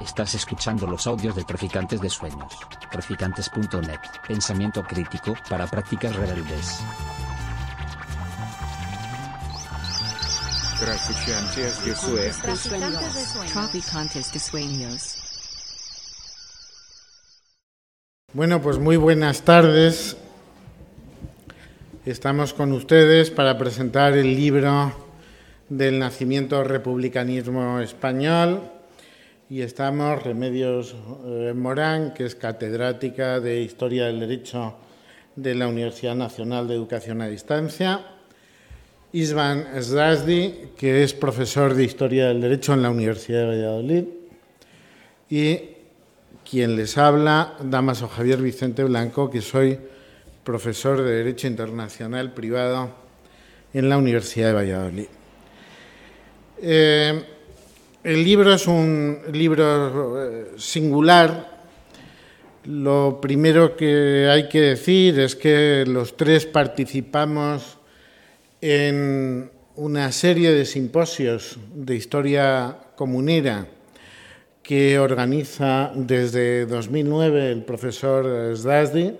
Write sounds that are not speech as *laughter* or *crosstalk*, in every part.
Estás escuchando los audios de Traficantes de Sueños. Traficantes.net. Pensamiento crítico para prácticas rebeldes. Traficantes de Sueños. Traficantes de Sueños. Bueno, pues muy buenas tardes. Estamos con ustedes para presentar el libro del nacimiento del republicanismo español y estamos Remedios eh, Morán, que es catedrática de Historia del Derecho de la Universidad Nacional de Educación a Distancia, Isvan Zdazdi, que es profesor de Historia del Derecho en la Universidad de Valladolid, y quien les habla, Damaso Javier Vicente Blanco, que soy profesor de Derecho Internacional Privado en la Universidad de Valladolid. Eh, el libro es un libro eh, singular. Lo primero que hay que decir es que los tres participamos en una serie de simposios de historia comunera que organiza desde 2009 el profesor Zdazdi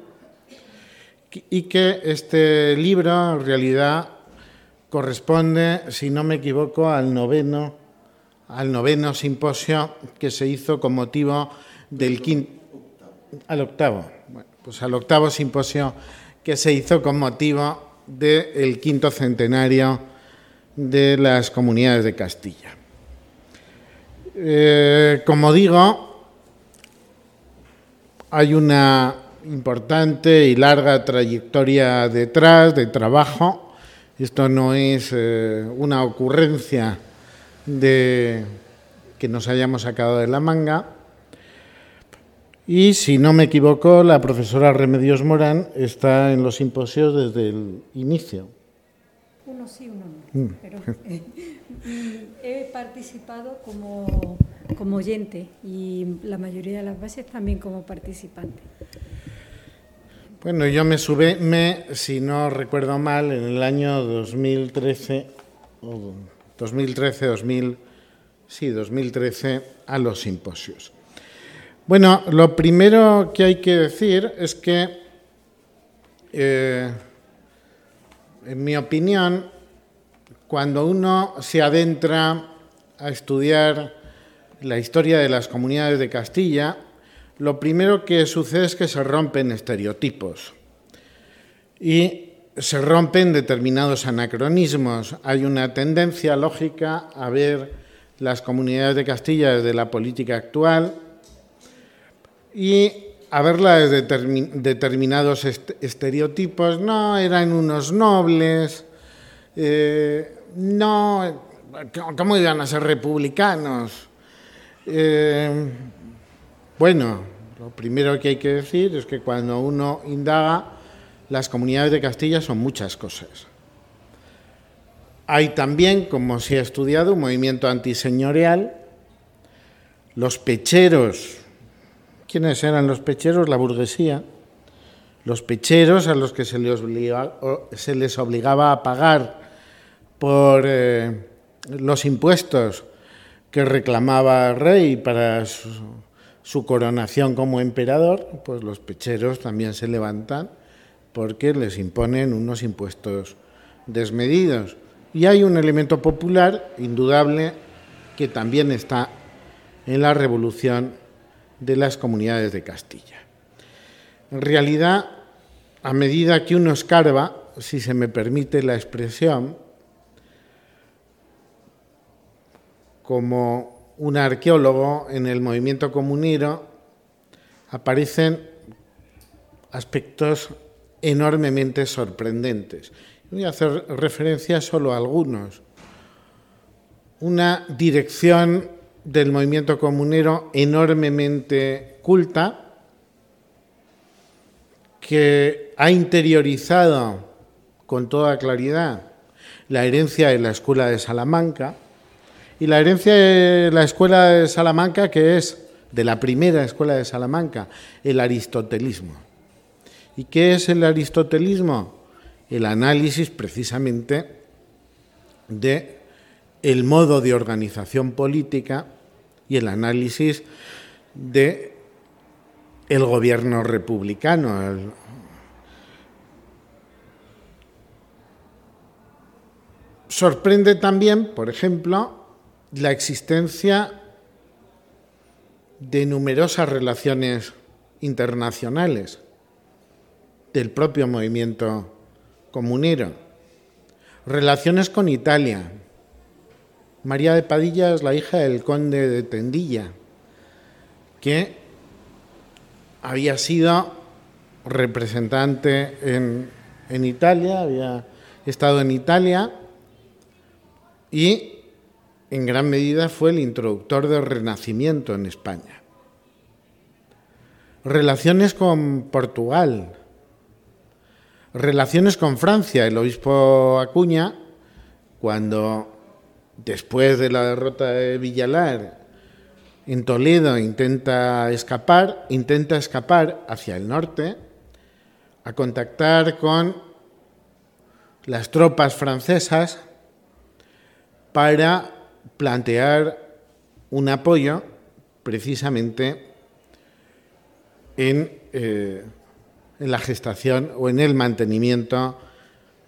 y que este libro en realidad corresponde, si no me equivoco, al noveno al noveno simposio que se hizo con motivo del quinto, al octavo, pues al octavo simposio que se hizo con motivo del quinto centenario de las comunidades de Castilla. Eh, como digo, hay una importante y larga trayectoria detrás de trabajo. Esto no es eh, una ocurrencia de que nos hayamos sacado de la manga. Y si no me equivoco, la profesora Remedios Morán está en los simposios desde el inicio. Uno sí, uno no. Mm. Pero, *laughs* eh, he participado como, como oyente y la mayoría de las veces también como participante. Bueno, yo me subí, me, si no recuerdo mal, en el año 2013 2013, 2000, sí, 2013 a los simposios. Bueno, lo primero que hay que decir es que, eh, en mi opinión, cuando uno se adentra a estudiar la historia de las comunidades de Castilla, lo primero que sucede es que se rompen estereotipos. Y se rompen determinados anacronismos. Hay una tendencia lógica a ver las comunidades de Castilla desde la política actual y a verla desde determinados estereotipos. No, eran unos nobles, eh, no, ¿cómo iban a ser republicanos? Eh, bueno, lo primero que hay que decir es que cuando uno indaga, las comunidades de Castilla son muchas cosas. Hay también, como se ha estudiado, un movimiento antiseñorial. Los pecheros, ¿quiénes eran los pecheros? La burguesía. Los pecheros a los que se les, obligaba, a pagar por eh, los impuestos que reclamaba el rey para su, su coronación como emperador, pues los pecheros también se levantan porque les imponen unos impuestos desmedidos. Y hay un elemento popular indudable que también está en la revolución de las comunidades de Castilla. En realidad, a medida que uno escarba, si se me permite la expresión, como un arqueólogo en el movimiento comunero, aparecen aspectos enormemente sorprendentes. Voy a hacer referencia solo a algunos. Una dirección del movimiento comunero enormemente culta, que ha interiorizado con toda claridad la herencia de la Escuela de Salamanca, y la herencia de la Escuela de Salamanca, que es de la primera Escuela de Salamanca, el aristotelismo. ¿Y qué es el aristotelismo? El análisis precisamente de el modo de organización política y el análisis de el gobierno republicano. Sorprende también, por ejemplo, la existencia de numerosas relaciones internacionales del propio movimiento comunero. Relaciones con Italia. María de Padilla es la hija del conde de Tendilla, que había sido representante en, en Italia, había estado en Italia y en gran medida fue el introductor del Renacimiento en España. Relaciones con Portugal, relaciones con Francia. El obispo Acuña, cuando después de la derrota de Villalar en Toledo intenta escapar, intenta escapar hacia el norte, a contactar con las tropas francesas para plantear un apoyo precisamente en, eh, en, la gestación o en el mantenimiento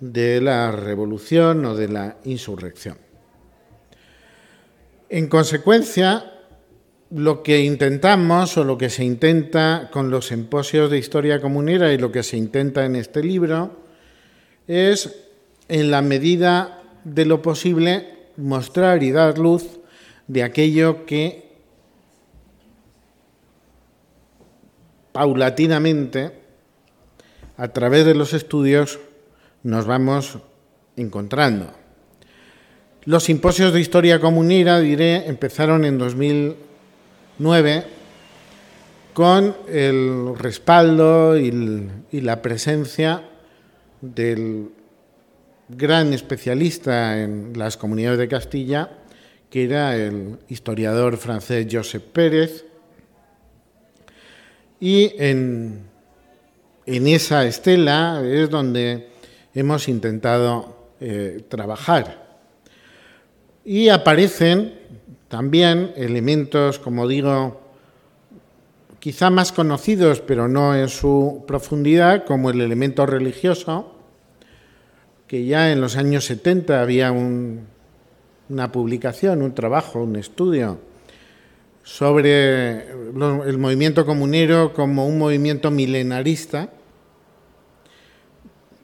de la revolución o de la insurrección. En consecuencia, lo que intentamos o lo que se intenta con los simposios de historia comunera y lo que se intenta en este libro es, en la medida de lo posible, mostrar y dar luz de aquello que paulatinamente, a través de los estudios, nos vamos encontrando. Los simposios de historia comunera, diré, empezaron en 2009 con el respaldo y, la presencia del gran especialista en las comunidades de Castilla, que era el historiador francés Joseph Pérez. Y en, en esa estela es donde hemos intentado eh, trabajar. Y aparecen también elementos, como digo, quizá más conocidos, pero no en su profundidad, como el elemento religioso, que ya en los años 70 había una publicación, un trabajo, un estudio sobre el movimiento comunero como un movimiento milenarista,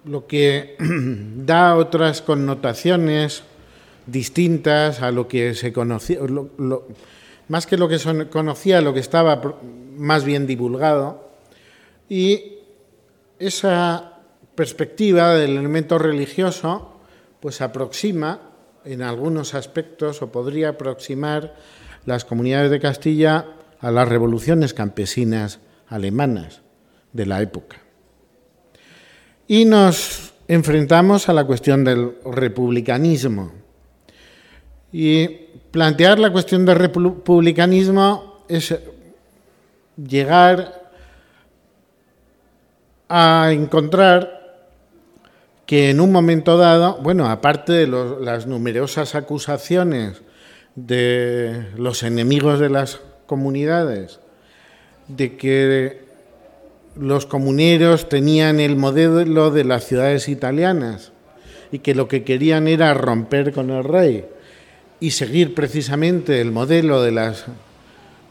lo que *clears throat* da otras connotaciones distintas a lo que se conocía, más que lo que se conocía, lo que estaba más bien divulgado, y esa perspectiva del elemento religioso, pues aproxima en algunos aspectos o podría aproximar las comunidades de Castilla a las revoluciones campesinas alemanas de la época. Y nos enfrentamos a la cuestión del republicanismo. Y plantear la cuestión del republicanismo es llegar a encontrar que en un momento dado, bueno, aparte de las numerosas acusaciones de los enemigos de las comunidades, de que los comuneros tenían el modelo de las ciudades italianas y que lo que querían era romper con el rey y seguir precisamente el modelo de las,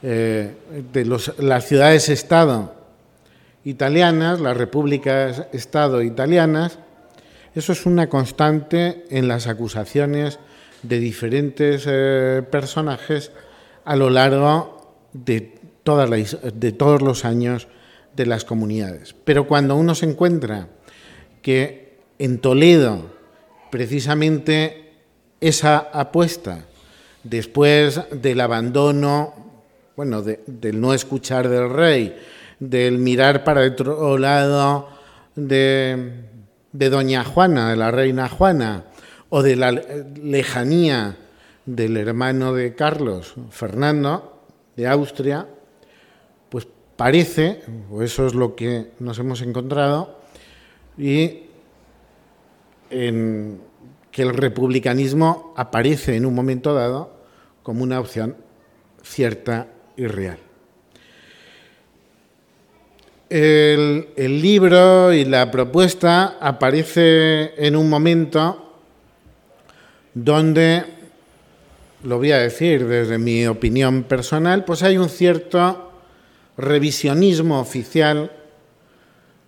eh, de las ciudades-estado italianas, las repúblicas-estado italianas, eso es una constante en las acusaciones de diferentes eh, personajes a lo largo de, de todos los años de las comunidades. Pero cuando uno se encuentra que en Toledo, precisamente esa apuesta, después del abandono, bueno, del no escuchar del rey, del mirar para otro lado de, de Doña Juana, de la reina Juana, o de la lejanía del hermano de Carlos, Fernando, de Austria, pues parece, o eso es lo que nos hemos encontrado, y que el republicanismo aparece en un momento dado como una opción cierta y real. El, el, libro y la propuesta aparece en un momento donde, lo voy a decir desde mi opinión personal, pues hay un cierto revisionismo oficial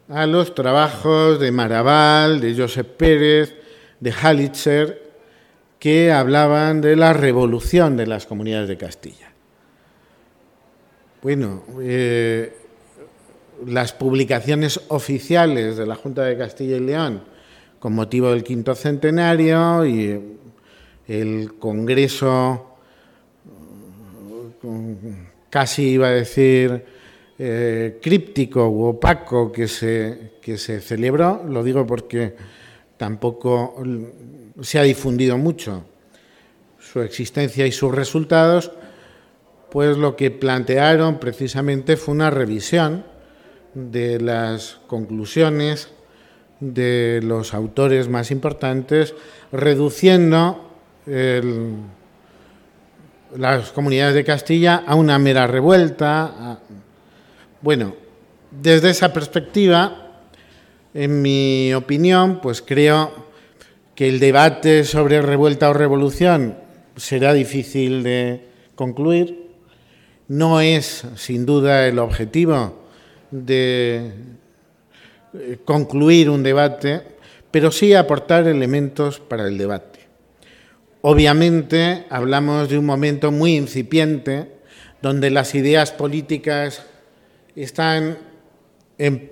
a los trabajos de Maraval, de Josep Pérez, de Halitzer, que hablaban de la revolución de las comunidades de Castilla. Bueno, eh, las publicaciones oficiales de la Junta de Castilla y León con motivo del quinto centenario y el Congreso, casi iba a decir, eh, críptico u opaco que se, que se celebró, lo digo porque tampoco se ha difundido mucho su existencia y sus resultados, pues lo que plantearon precisamente fue una revisión de las conclusiones de los autores más importantes, reduciendo las comunidades de Castilla a una mera revuelta. bueno, desde esa perspectiva, en mi opinión, pues creo que el debate sobre revuelta o revolución será difícil de concluir. No es, sin duda, el objetivo de eh, concluir un debate, pero sí aportar elementos para el debate. Obviamente hablamos de un momento muy incipiente donde las ideas políticas están en,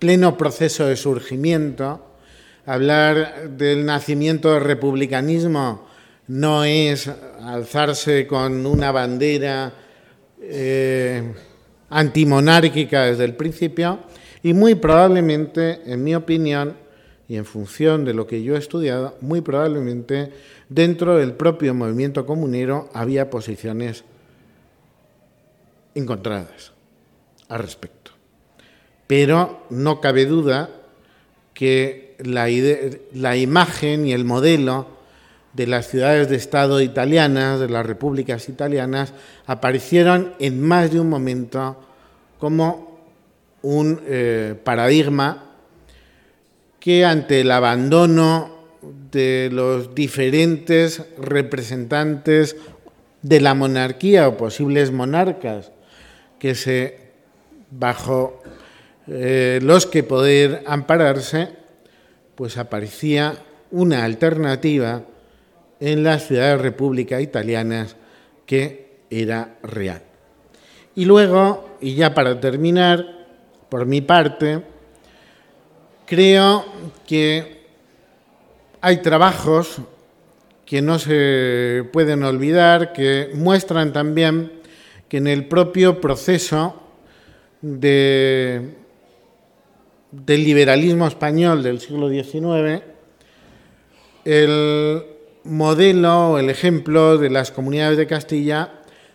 pleno proceso de surgimiento. Hablar del nacimiento del republicanismo no es alzarse con una bandera eh, antimonárquica desde el principio y muy probablemente, en mi opinión, y en función de lo que yo he estudiado, muy probablemente dentro del propio movimiento comunero había posiciones encontradas al respecto. Pero no cabe duda que la, la imagen y el modelo de las ciudades de Estado italianas, de las repúblicas italianas, aparecieron en más de un momento como un eh, paradigma que ante el abandono de los diferentes representantes de la monarquía o posibles monarcas que se bajo eh, los que poder ampararse, pues aparecía una alternativa en las ciudades repúblicas italianas que era real. Y luego, y ya para terminar, por mi parte, creo que hay trabajos que no se pueden olvidar, que muestran también que en el propio proceso de, del liberalismo español del siglo XIX, el modelo, el ejemplo de las comunidades de Castilla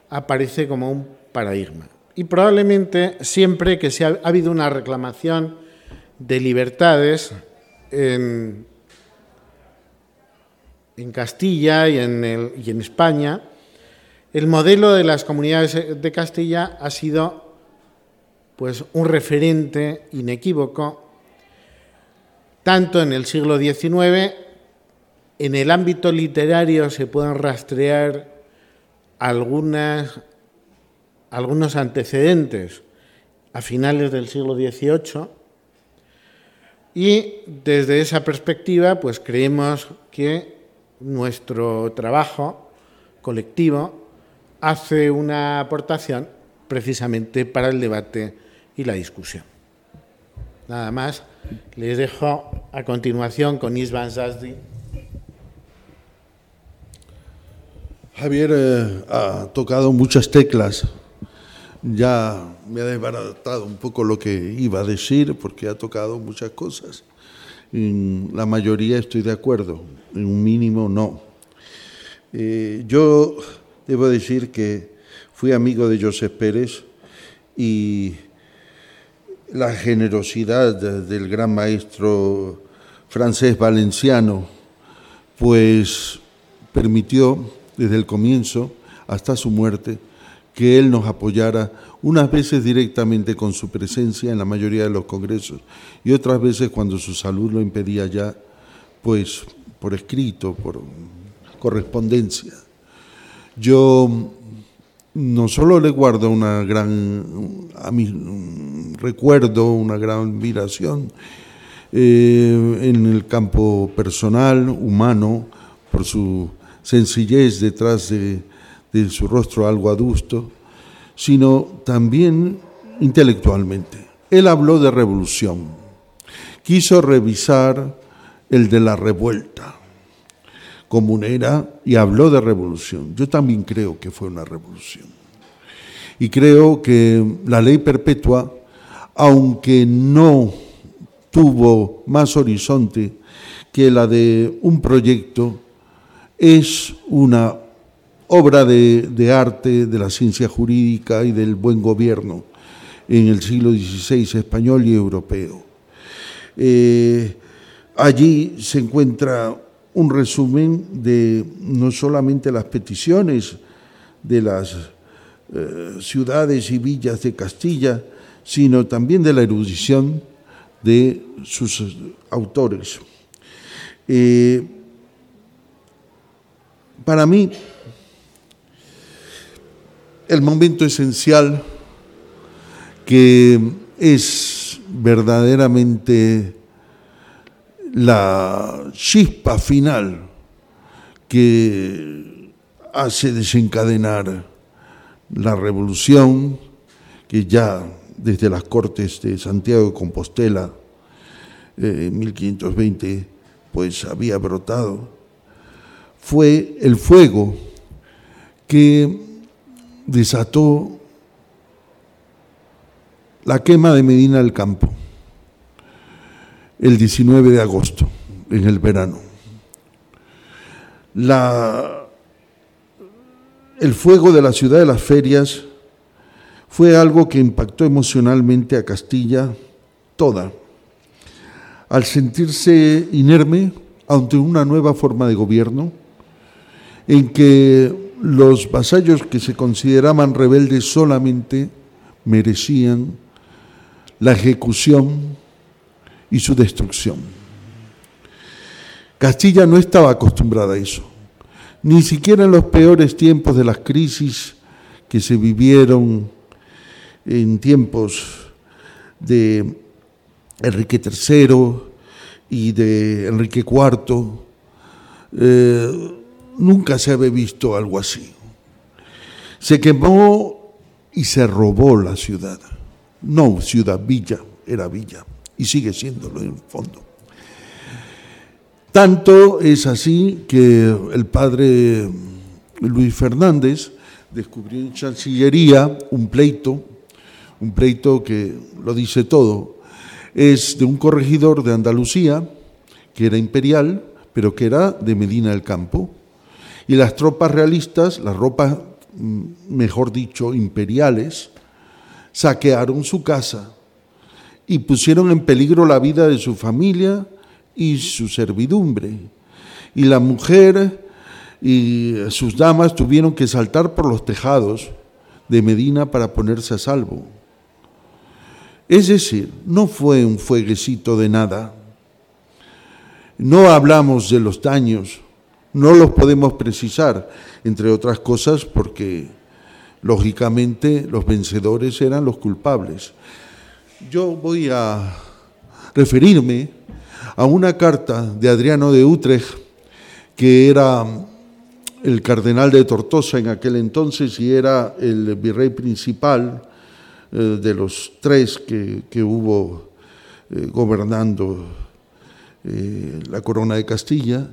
aparece como un paradigma. Y probablemente siempre que se ha, habido una reclamación de libertades en, en Castilla y en, el, y en España, el modelo de las comunidades de Castilla ha sido pues un referente inequívoco tanto en el siglo XIX en el ámbito literario se pueden rastrear algunas, algunos antecedentes a finales del siglo XVIII y desde esa perspectiva pues creemos que nuestro trabajo colectivo hace una aportación precisamente para el debate y la discusión. Nada más, les dejo a continuación con Isvan Zazdi. Javier eh, ha tocado muchas teclas. Ya me ha desbaratado un poco lo que iba a decir porque ha tocado muchas cosas. En la mayoría estoy de acuerdo, en un mínimo no. Eh, yo debo decir que fui amigo de Josep Pérez y la generosidad del gran maestro francés valenciano pues permitió desde el comienzo hasta su muerte, que él nos apoyara unas veces directamente con su presencia en la mayoría de los congresos y otras veces cuando su salud lo impedía ya, pues por escrito, por correspondencia. Yo no solo le guardo una gran recuerdo, una gran admiración eh, en el campo personal, humano, por su sencillez detrás de, de su rostro algo adusto, sino también intelectualmente. Él habló de revolución, quiso revisar el de la revuelta comunera y habló de revolución. Yo también creo que fue una revolución. Y creo que la ley perpetua, aunque no tuvo más horizonte que la de un proyecto, es una obra de, arte de la ciencia jurídica y del buen gobierno en el siglo XVI español y europeo. Eh, allí se encuentra un resumen de no solamente las peticiones de las eh, ciudades y villas de Castilla, sino también de la erudición de sus autores. Eh, para mí, el momento esencial que es verdaderamente la chispa final que hace desencadenar la revolución que ya desde las Cortes de Santiago de Compostela eh, en 1520 pues había brotado fue el fuego que desató la quema de Medina del Campo el 19 de agosto, en el verano. La, el fuego de la ciudad de las ferias fue algo que impactó emocionalmente a Castilla toda, al sentirse inerme ante una nueva forma de gobierno, en que los vasallos que se consideraban rebeldes solamente merecían la ejecución y su destrucción. Castilla no estaba acostumbrada a eso, ni siquiera en los peores tiempos de las crisis que se vivieron en tiempos de Enrique III y de Enrique IV, nunca se había visto algo así. Se quemó y se robó la ciudad. No ciudad, villa, era villa y sigue siéndolo en el fondo. Tanto es así que el padre Luis Fernández descubrió en Chancillería un pleito, un pleito que lo dice todo, es de un corregidor de Andalucía, que era imperial, pero que era de Medina del Campo, y las tropas realistas, las ropas, mm, mejor dicho, imperiales, saquearon su casa y pusieron en peligro la vida de su familia y su servidumbre. Y la mujer y sus damas tuvieron que saltar por los tejados de Medina para ponerse a salvo. Es decir, no fue un fueguecito de nada. No hablamos de los daños, no los podemos precisar, entre otras cosas porque lógicamente los vencedores eran los culpables. Yo voy a referirme a una carta de Adriano de Utrecht, que era el cardenal de Tortosa en aquel entonces y era el virrey principal eh, de los tres que, hubo eh, gobernando eh, la corona de Castilla,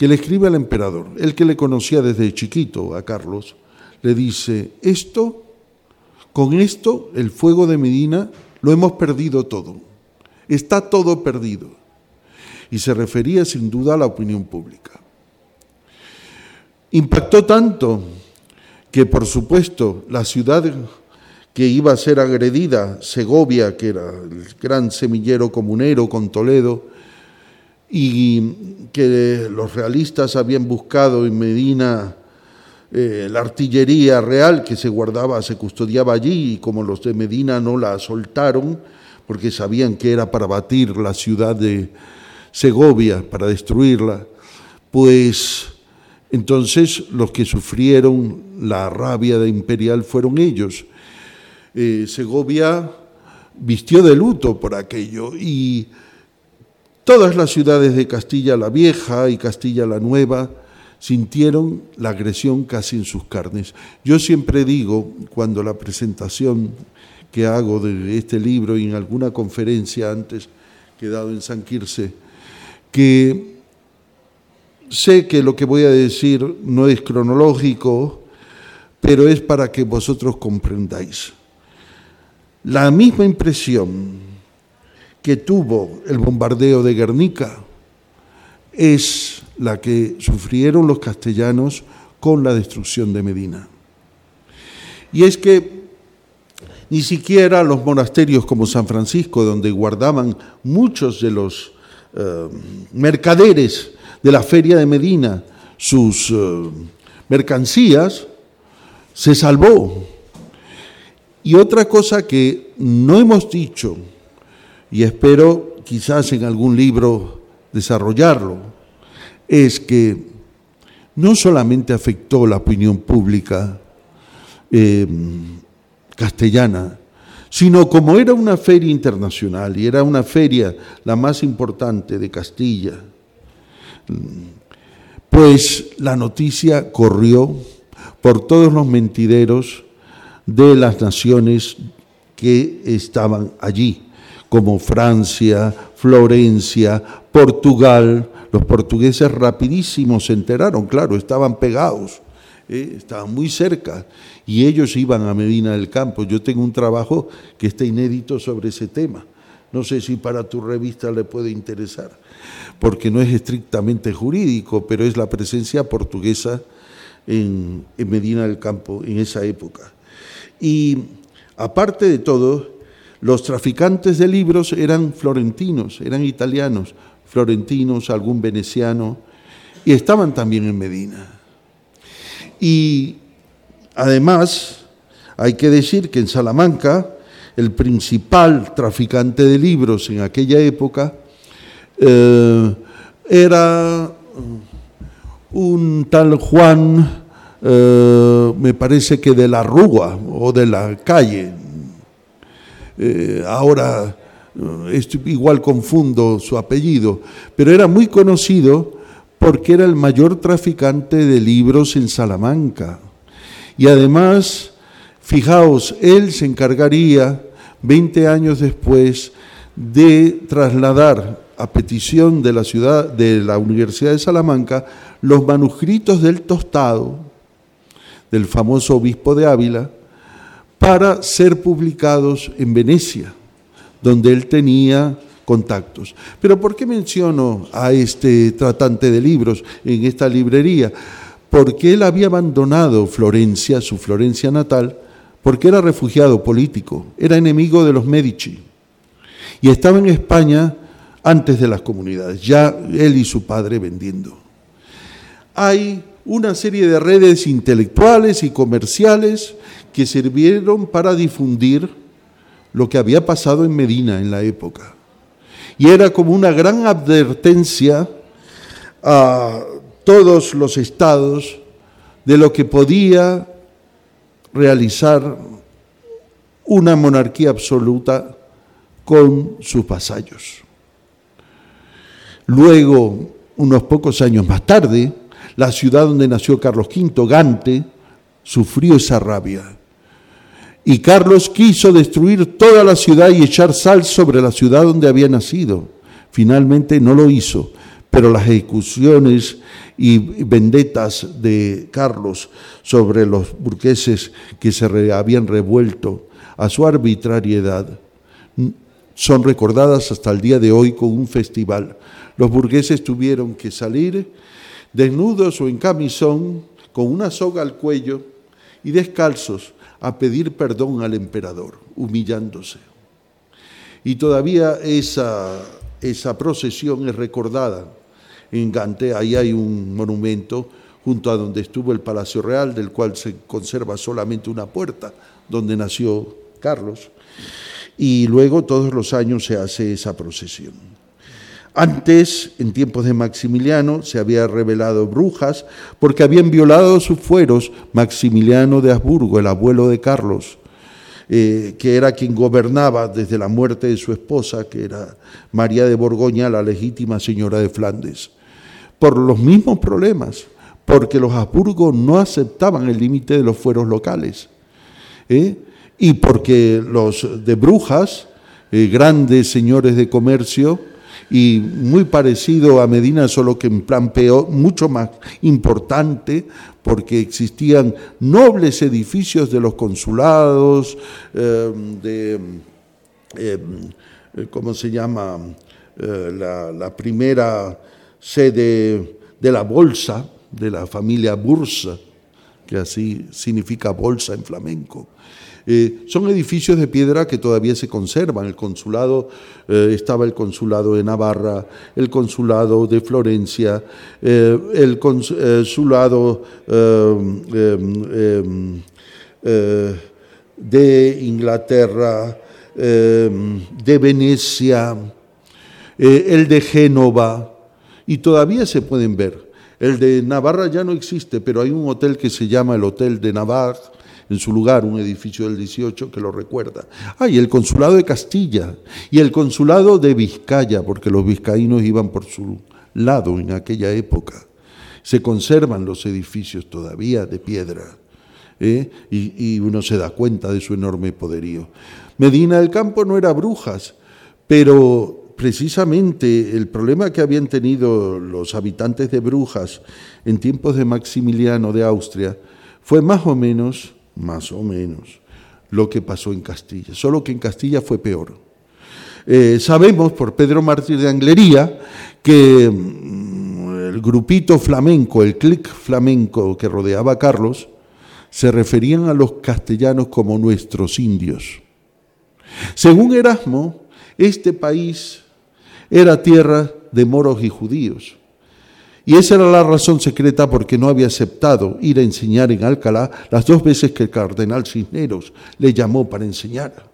que le escribe al emperador, el que le conocía desde chiquito a Carlos, le dice, esto, con esto, el fuego de Medina lo hemos perdido todo. Está todo perdido. Y se refería sin duda a la opinión pública. Impactó tanto que, por supuesto, la ciudad que iba a ser agredida, Segovia, que era el gran semillero comunero con Toledo, y que los realistas habían buscado en Medina eh, la artillería real que se guardaba, se custodiaba allí, y como los de Medina no la soltaron, porque sabían que era para batir la ciudad de Segovia, para destruirla, pues entonces los que sufrieron la rabia de imperial fueron ellos. Eh, Segovia vistió de luto por aquello y todas las ciudades de Castilla la Vieja y Castilla la Nueva sintieron la agresión casi en sus carnes. Yo siempre digo, cuando la presentación que hago de este libro y en alguna conferencia antes que dado en San Quirce, que sé que lo que voy a decir no es cronológico, pero es para que vosotros comprendáis. La misma impresión que tuvo el bombardeo de Guernica es la que sufrieron los castellanos con la destrucción de Medina. Y es que ni siquiera los monasterios como San Francisco, donde guardaban muchos de los eh, mercaderes de la feria de Medina sus eh, mercancías, se salvó. Y otra cosa que no hemos dicho, y espero quizás en algún libro desarrollarlo, es que no solamente afectó la opinión pública eh, castellana, sino como era una feria internacional y era una feria la más importante de Castilla, pues la noticia corrió por todos los mentideros de las naciones que estaban allí, como Francia, Florencia, Portugal. Los portugueses rapidísimos se enteraron, claro, estaban pegados, ¿eh? estaban muy cerca y ellos iban a Medina del Campo. Yo tengo un trabajo que está inédito sobre ese tema. No sé si para tu revista le puede interesar, porque no es estrictamente jurídico, pero es la presencia portuguesa en, en Medina del Campo en esa época. Y aparte de todo, los traficantes de libros eran florentinos, eran italianos, florentinos, algún veneciano, y estaban también en Medina. Y además, hay que decir que en Salamanca, el principal traficante de libros en aquella época eh, era un tal Juan eh, me parece que de la Rúa o de la calle. Eh, ahora eh, igual confundo su apellido, pero era muy conocido porque era el mayor traficante de libros en Salamanca. Y además, fijaos, él se encargaría 20 años después de trasladar a petición de la ciudad de la Universidad de Salamanca los manuscritos del tostado del famoso obispo de Ávila, para ser publicados en Venecia, donde él tenía contactos. Pero ¿por qué menciono a este tratante de libros en esta librería? Porque él había abandonado Florencia, su Florencia natal, porque era refugiado político, era enemigo de los Medici y estaba en España antes de las comunidades, ya él y su padre vendiendo. Hay una serie de redes intelectuales y comerciales que sirvieron para difundir lo que había pasado en Medina en la época. Y era como una gran advertencia a todos los estados de lo que podía realizar una monarquía absoluta con sus vasallos. Luego, unos pocos años más tarde, la ciudad donde nació Carlos V, Gante, sufrió esa rabia. Y Carlos quiso destruir toda la ciudad y echar sal sobre la ciudad donde había nacido. Finalmente no lo hizo, pero las ejecuciones y vendetas de Carlos sobre los burgueses que se habían revuelto a su arbitrariedad son recordadas hasta el día de hoy con un festival. Los burgueses tuvieron que salir desnudos o en camisón, con una soga al cuello y descalzos a pedir perdón al emperador, humillándose. Y todavía esa, esa procesión es recordada en Gante, ahí hay un monumento junto a donde estuvo el Palacio Real, del cual se conserva solamente una puerta, donde nació Carlos. Y luego todos los años se hace esa procesión. Antes, en tiempos de Maximiliano, se había revelado brujas porque habían violado sus fueros Maximiliano de Habsburgo, el abuelo de Carlos, eh, que era quien gobernaba desde la muerte de su esposa, que era María de Borgoña, la legítima señora de Flandes, por los mismos problemas, porque los Habsburgo no aceptaban el límite de los fueros locales, ¿eh? y porque los de Brujas, eh, grandes señores de comercio, y muy parecido a Medina, solo que en plan peor, mucho más importante, porque existían nobles edificios de los consulados, eh, de, eh, ¿cómo se llama? Eh, la, primera sede de la bolsa, de la familia Bursa, que así significa bolsa en flamenco. Eh, son edificios de piedra que todavía se conservan. El consulado, eh, estaba el consulado de Navarra, el consulado de Florencia, eh, el consulado de Inglaterra, de Venecia, el de Génova, y todavía se pueden ver. El de Navarra ya no existe, pero hay un hotel que se llama el Hotel de Navarra, en su lugar un edificio del 18 que lo recuerda. Ah, y el consulado de Castilla y el consulado de Vizcaya, porque los vizcaínos iban por su lado en aquella época. Se conservan los edificios todavía de piedra. ¿eh? Y, y uno se da cuenta de su enorme poderío. Medina del Campo no era brujas, pero precisamente el problema que habían tenido los habitantes de Brujas en tiempos de Maximiliano de Austria fue más o menos más o menos, lo que pasó en Castilla, solo que en Castilla fue peor. Eh, sabemos por Pedro Martí de Anglería que mm, el grupito flamenco, el clic flamenco que rodeaba a Carlos, se referían a los castellanos como nuestros indios. Según Erasmo, este país era tierra de moros y judíos. Y esa era la razón secreta porque no había aceptado ir a enseñar en Alcalá las dos veces que el cardenal Cisneros le llamó para enseñar.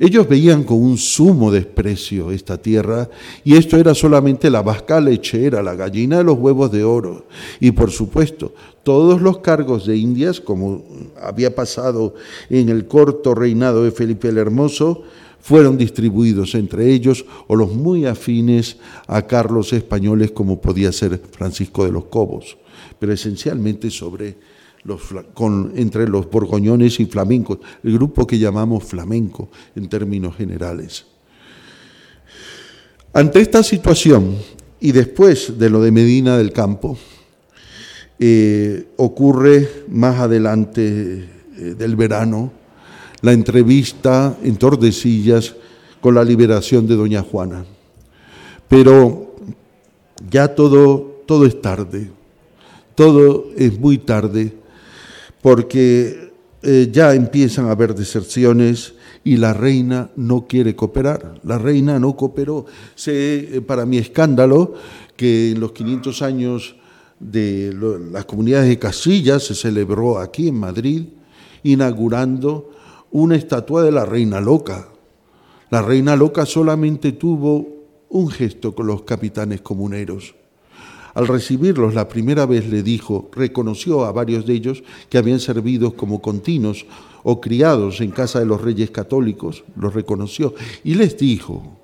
Ellos veían con un sumo desprecio esta tierra y esto era solamente la vasca lechera, la gallina de los huevos de oro. Y por supuesto, todos los cargos de Indias, como había pasado en el corto reinado de Felipe el Hermoso, fueron distribuidos entre ellos o los muy afines a Carlos españoles como podía ser Francisco de los Cobos, pero esencialmente sobre los, entre los borgoñones y flamencos, el grupo que llamamos flamenco en términos generales. Ante esta situación y después de lo de Medina del Campo, eh, ocurre más adelante eh, del verano la entrevista en Tordesillas con la liberación de Doña Juana. Pero ya todo, todo es tarde, todo es muy tarde, porque eh, ya empiezan a haber deserciones y la reina no quiere cooperar. La reina no cooperó. Sé, eh, para mi escándalo, que en los 500 años de las comunidades de Casillas se celebró aquí en Madrid, inaugurando una estatua de la reina loca. La reina loca solamente tuvo un gesto con los capitanes comuneros. Al recibirlos la primera vez le dijo, reconoció a varios de ellos que habían servido como continuos o criados en casa de los reyes católicos, los reconoció y les dijo,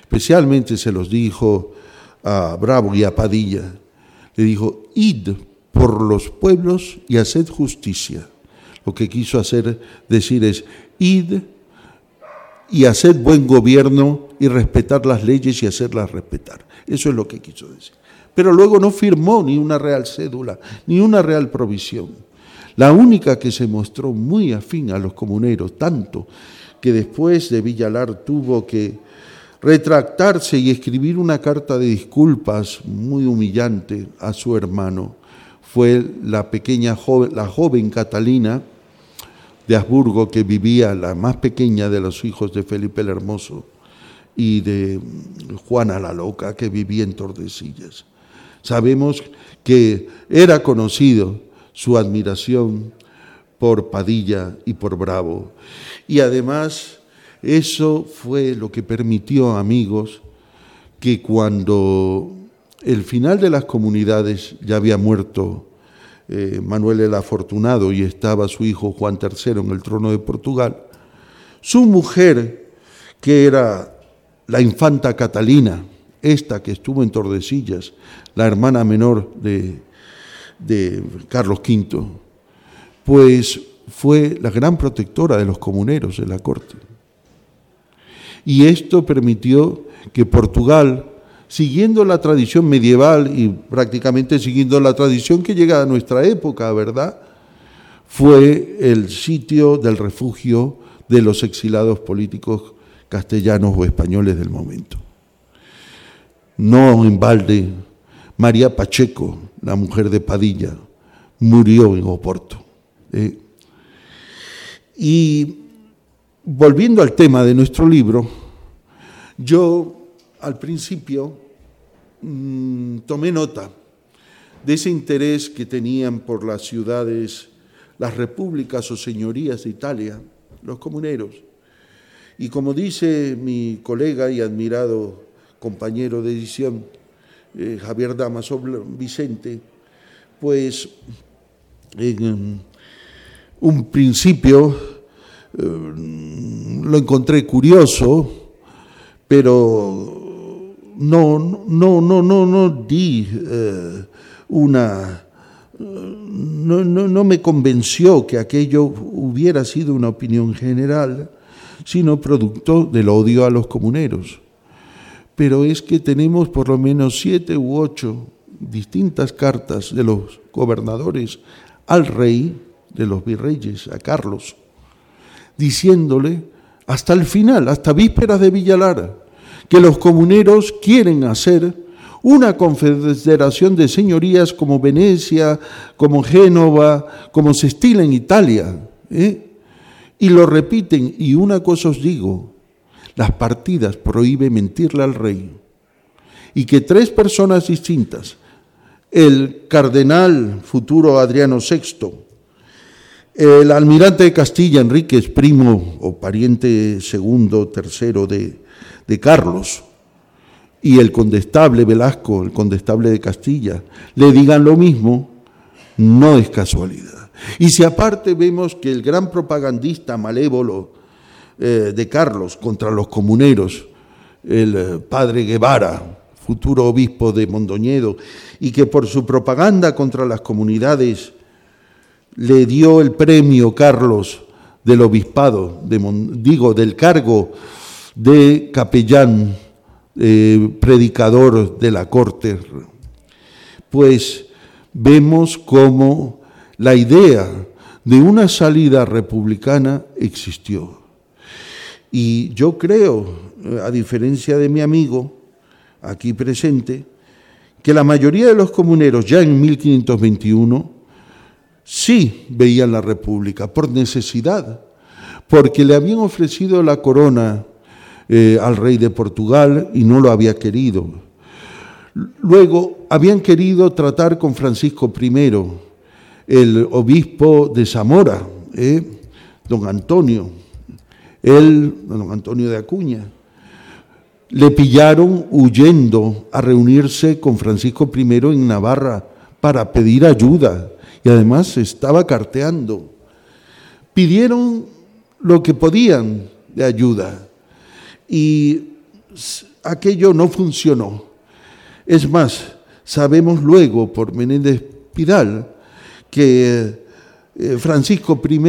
especialmente se los dijo a Bravo y a Padilla, le dijo, id por los pueblos y haced justicia lo que quiso hacer decir es, id y haced buen gobierno y respetar las leyes y hacerlas respetar. Eso es lo que quiso decir. Pero luego no firmó ni una real cédula, ni una real provisión. La única que se mostró muy afín a los comuneros, tanto que después de Villalar tuvo que retractarse y escribir una carta de disculpas muy humillante a su hermano, fue la pequeña la joven Catalina, de Habsburgo, que vivía la más pequeña de los hijos de Felipe el Hermoso, y de Juana la Loca, que vivía en Tordesillas. Sabemos que era conocido su admiración por Padilla y por Bravo. Y además eso fue lo que permitió, amigos, que cuando el final de las comunidades ya había muerto eh, Manuel el Afortunado y estaba su hijo Juan III en el trono de Portugal, su mujer, que era la infanta Catalina, esta que estuvo en Tordesillas, la hermana menor de, de Carlos V, pues fue la gran protectora de los comuneros de la corte. Y esto permitió que Portugal, siguiendo la tradición medieval y prácticamente siguiendo la tradición que llega a nuestra época, ¿verdad? Fue el sitio del refugio de los exilados políticos castellanos o españoles del momento. No en balde, María Pacheco, la mujer de Padilla, murió en Oporto. ¿eh? Y volviendo al tema de nuestro libro, yo al principio mm, tomé nota de ese interés que tenían por las ciudades, las repúblicas o señorías de Italia, los comuneros. Y como dice mi colega y admirado compañero de edición, eh, Javier Damaso Vicente, pues en un principio eh, lo encontré curioso, pero no, no, no, no, no di eh, una... No, no, no me convenció que aquello hubiera sido una opinión general, sino producto del odio a los comuneros. Pero es que tenemos por lo menos siete u ocho distintas cartas de los gobernadores al rey, de los virreyes, a Carlos, diciéndole hasta el final, hasta vísperas de Villalara, que los comuneros quieren hacer una confederación de señorías como Venecia, como Génova, como se estila en Italia. ¿eh? Y lo repiten, y una cosa os digo, las partidas prohíbe mentirle al rey. Y que tres personas distintas, el cardenal futuro Adriano VI, el almirante de Castilla, Enríquez, primo o pariente segundo, tercero de, de Carlos, y el condestable Velasco, el condestable de Castilla, le digan lo mismo, no es casualidad. Y si aparte vemos que el gran propagandista malévolo eh, de Carlos contra los comuneros, el eh, padre Guevara, futuro obispo de Mondoñedo, y que por su propaganda contra las comunidades le dio el premio Carlos del obispado, digo, del cargo de capellán, eh, predicador de la corte, pues vemos cómo la idea de una salida republicana existió. Y yo creo, a diferencia de mi amigo aquí presente, que la mayoría de los comuneros ya en 1521 sí veían la República por necesidad, porque le habían ofrecido la corona eh, al rey de Portugal y no lo había querido. Luego habían querido tratar con Francisco I, el obispo de Zamora, eh, don Antonio, él, don Antonio de Acuña. Le pillaron huyendo a reunirse con Francisco I en Navarra para pedir ayuda y además estaba carteando. Pidieron lo que podían de ayuda y aquello no funcionó. Es más, sabemos luego por Menéndez Pidal que eh, Francisco I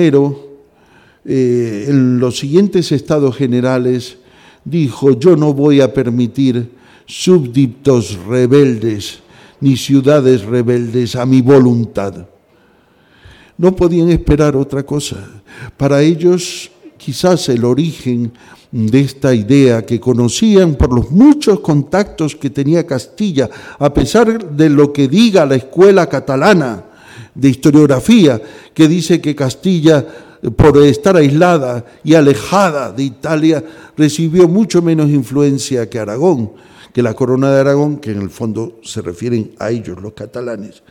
eh, en los siguientes estados generales dijo, yo no voy a permitir súbditos rebeldes ni ciudades rebeldes a mi voluntad no podían esperar otra cosa. Para ellos quizás el origen de esta idea que conocían por los muchos contactos que tenía Castilla, a pesar de lo que diga la escuela catalana de historiografía, que dice que Castilla, por estar aislada y alejada de Italia, recibió mucho menos influencia que Aragón. que la corona de Aragón, que en el fondo se refieren a ellos, los catalanes.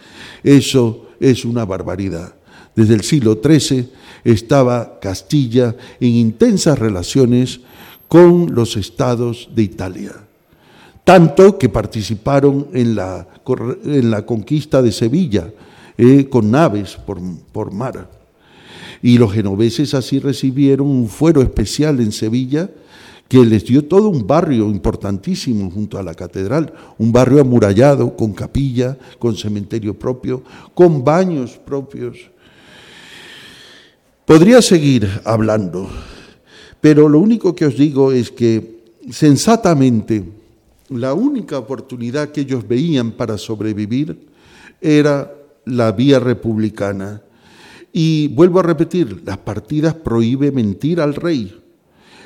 Eso es una barbaridad. Desde el siglo XIII estaba Castilla en intensas relaciones con los estados de Italia, tanto que participaron en la, en la conquista de Sevilla eh, con naves por, por mar. Y los genoveses así recibieron un fuero especial en Sevilla que les dio todo un barrio importantísimo junto a la catedral, un barrio amurallado, con capilla, con cementerio propio, con baños propios. Podría seguir hablando, pero lo único que os digo es que sensatamente la única oportunidad que ellos veían para sobrevivir era la vía republicana. Y vuelvo a repetir, las partidas prohíbe mentir al rey.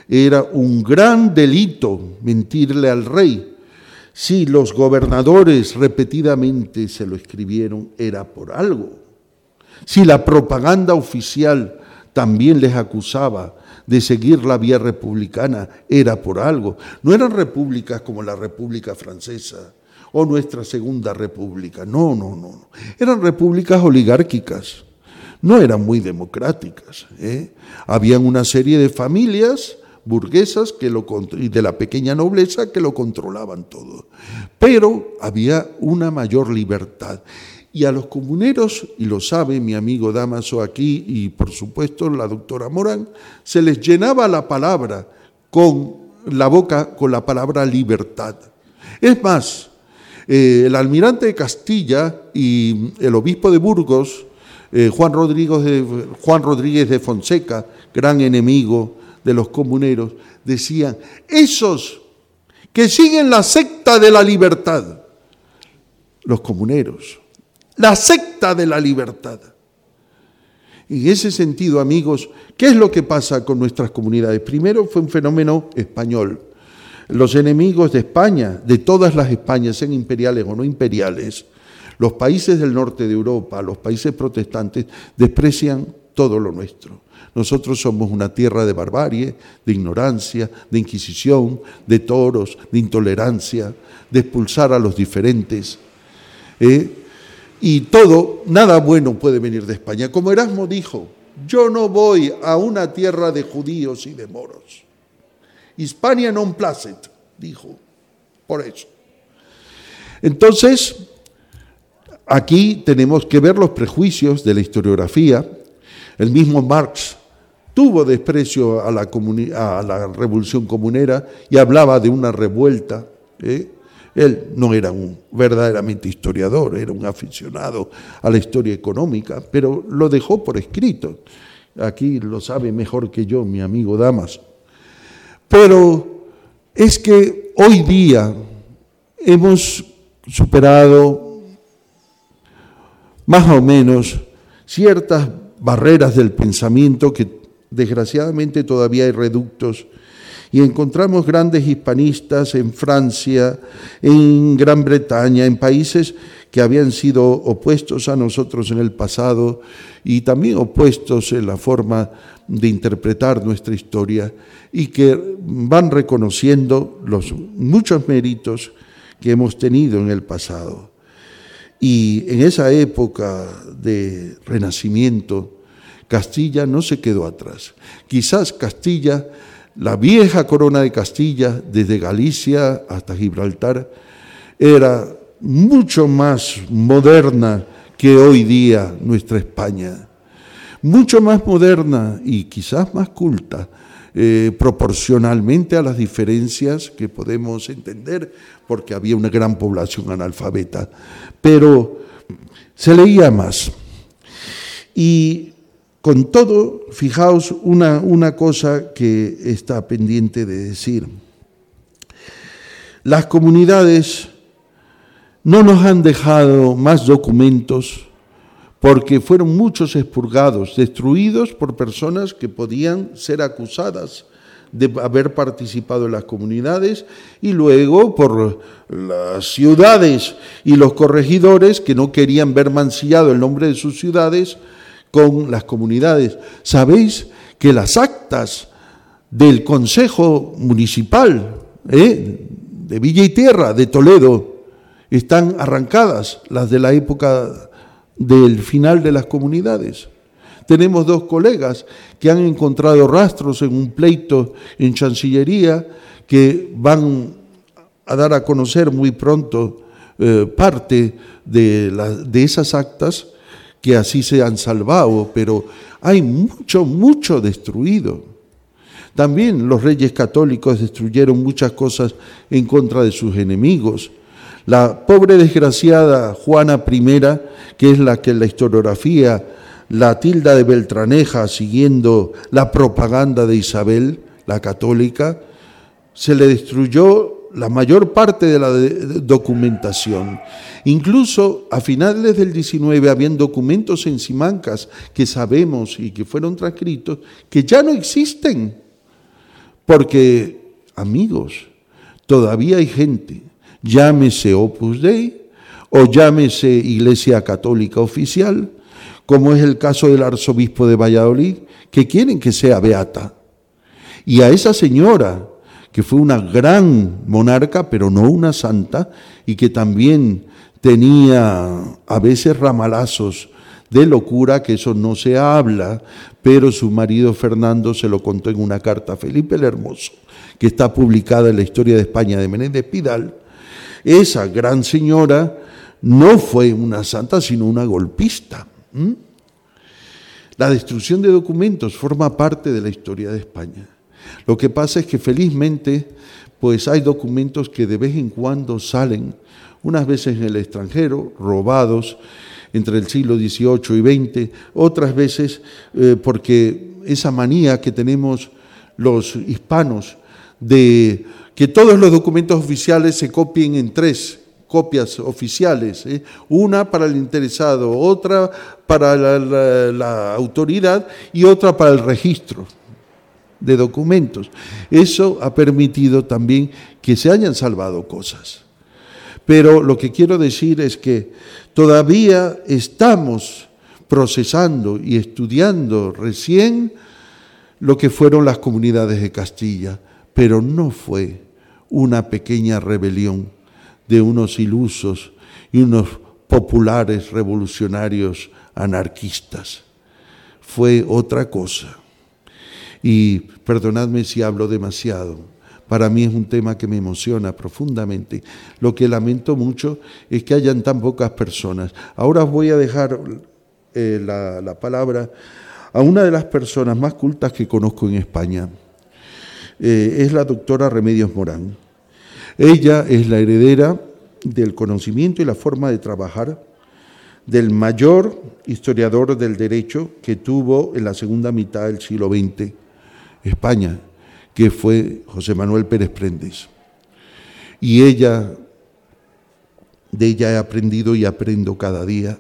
Era un gran delito mentirle al rey. Si los gobernadores repetidamente se lo escribieron, era por algo. Si la propaganda oficial también les acusaba de seguir la vía republicana, era por algo. No eran repúblicas como la República Francesa o nuestra Segunda República. No, no, no. Eran repúblicas oligárquicas. No eran muy democráticas. ¿eh? Habían una serie de familias burguesas que lo, y de la pequeña nobleza que lo controlaban todo. Pero había una mayor libertad. Y a los comuneros, y lo sabe mi amigo Damaso aquí y por supuesto la doctora Morán, se les llenaba la palabra con la boca con la palabra libertad. Es más, eh, el almirante de Castilla y el obispo de Burgos, eh, Juan, Rodríguez de, Juan Rodríguez de Fonseca, gran enemigo de los comuneros, decían, esos que siguen la secta de la libertad, los comuneros, la secta de la libertad. En ese sentido, amigos, ¿qué es lo que pasa con nuestras comunidades? Primero fue un fenómeno español. Los enemigos de España, de todas las Españas, sean imperiales o no imperiales, los países del norte de Europa, los países protestantes, desprecian todo lo nuestro. Nosotros somos una tierra de barbarie, de ignorancia, de inquisición, de toros, de intolerancia, de expulsar a los diferentes. ¿eh? Y todo, nada bueno puede venir de España. Como Erasmo dijo, yo no voy a una tierra de judíos y de moros. Hispania non placet, dijo, por eso. Entonces, aquí tenemos que ver los prejuicios de la historiografía. El mismo Marx tuvo desprecio a la, revolución comunera y hablaba de una revuelta. ¿eh? Él no era un verdaderamente historiador, era un aficionado a la historia económica, pero lo dejó por escrito. Aquí lo sabe mejor que yo mi amigo Damas. Pero es que hoy día hemos superado más o menos ciertas barreras del pensamiento que desgraciadamente todavía hay reductos y encontramos grandes hispanistas en Francia, en Gran Bretaña, en países que habían sido opuestos a nosotros en el pasado y también opuestos en la forma de interpretar nuestra historia y que van reconociendo los muchos méritos que hemos tenido en el pasado. Y en esa época de renacimiento, Castilla no se quedó atrás. Quizás Castilla la vieja corona de Castilla, desde Galicia hasta Gibraltar, era mucho más moderna que hoy día nuestra España, mucho más moderna y quizás más culta, eh, proporcionalmente a las diferencias que podemos entender, porque había una gran población analfabeta, pero se leía más. Y con todo, fijaos una, una cosa que está pendiente de decir. Las comunidades no nos han dejado más documentos porque fueron muchos expurgados, destruidos por personas que podían ser acusadas de haber participado en las comunidades y luego por las ciudades y los corregidores que no querían ver mancillado el nombre de sus ciudades con las comunidades. Sabéis que las actas del Consejo Municipal, ¿eh? de Villa y Tierra, de Toledo, están arrancadas, las de la época del final de las comunidades. Tenemos dos colegas que han encontrado rastros en un pleito en Chancillería que van a dar a conocer muy pronto eh, parte de, de esas actas que así se han salvado, pero hay mucho, mucho destruido. También los reyes católicos destruyeron muchas cosas en contra de sus enemigos. La pobre desgraciada Juana I, que es la que en la historiografía la tilda de Beltraneja siguiendo la propaganda de Isabel, la católica, se le destruyó la mayor parte de la documentación. Incluso a finales del 19 habían documentos en Simancas que sabemos y que fueron transcritos que ya no existen. Porque, amigos, todavía hay gente, llámese Opus Dei o llámese Iglesia Católica Oficial, como es el caso del arzobispo de Valladolid, que quieren que sea beata. Y a esa señora, que fue una gran monarca, pero no una santa, y que también tenía a veces ramalazos de locura, que eso no se habla, pero su marido Fernando se lo contó en una carta a Felipe el Hermoso, que está publicada en la historia de España de Menéndez Pidal. Esa gran señora no fue una santa, sino una golpista. La destrucción de documentos forma parte de la historia de España. Lo que pasa es que felizmente, pues hay documentos que de vez en cuando salen, unas veces en el extranjero, robados entre el siglo XVIII y XX, otras veces eh, porque esa manía que tenemos los hispanos de que todos los documentos oficiales se copien en tres copias oficiales, ¿eh? una para el interesado, otra para la autoridad y otra para el registro de documentos. Eso ha permitido también que se hayan salvado cosas. Pero lo que quiero decir es que todavía estamos procesando y estudiando recién lo que fueron las comunidades de Castilla, pero no fue una pequeña rebelión de unos ilusos y unos populares revolucionarios anarquistas. Fue otra cosa. Y perdonadme si hablo demasiado. Para mí es un tema que me emociona profundamente. Lo que lamento mucho es que hayan tan pocas personas. Ahora voy a dejar eh, la, palabra a una de las personas más cultas que conozco en España. Eh, es la doctora Remedios Morán. Ella es la heredera del conocimiento y la forma de trabajar del mayor historiador del derecho que tuvo en la segunda mitad del siglo XX España, que fue José Manuel Pérez Prendes. Y ella, de ella he aprendido y aprendo cada día,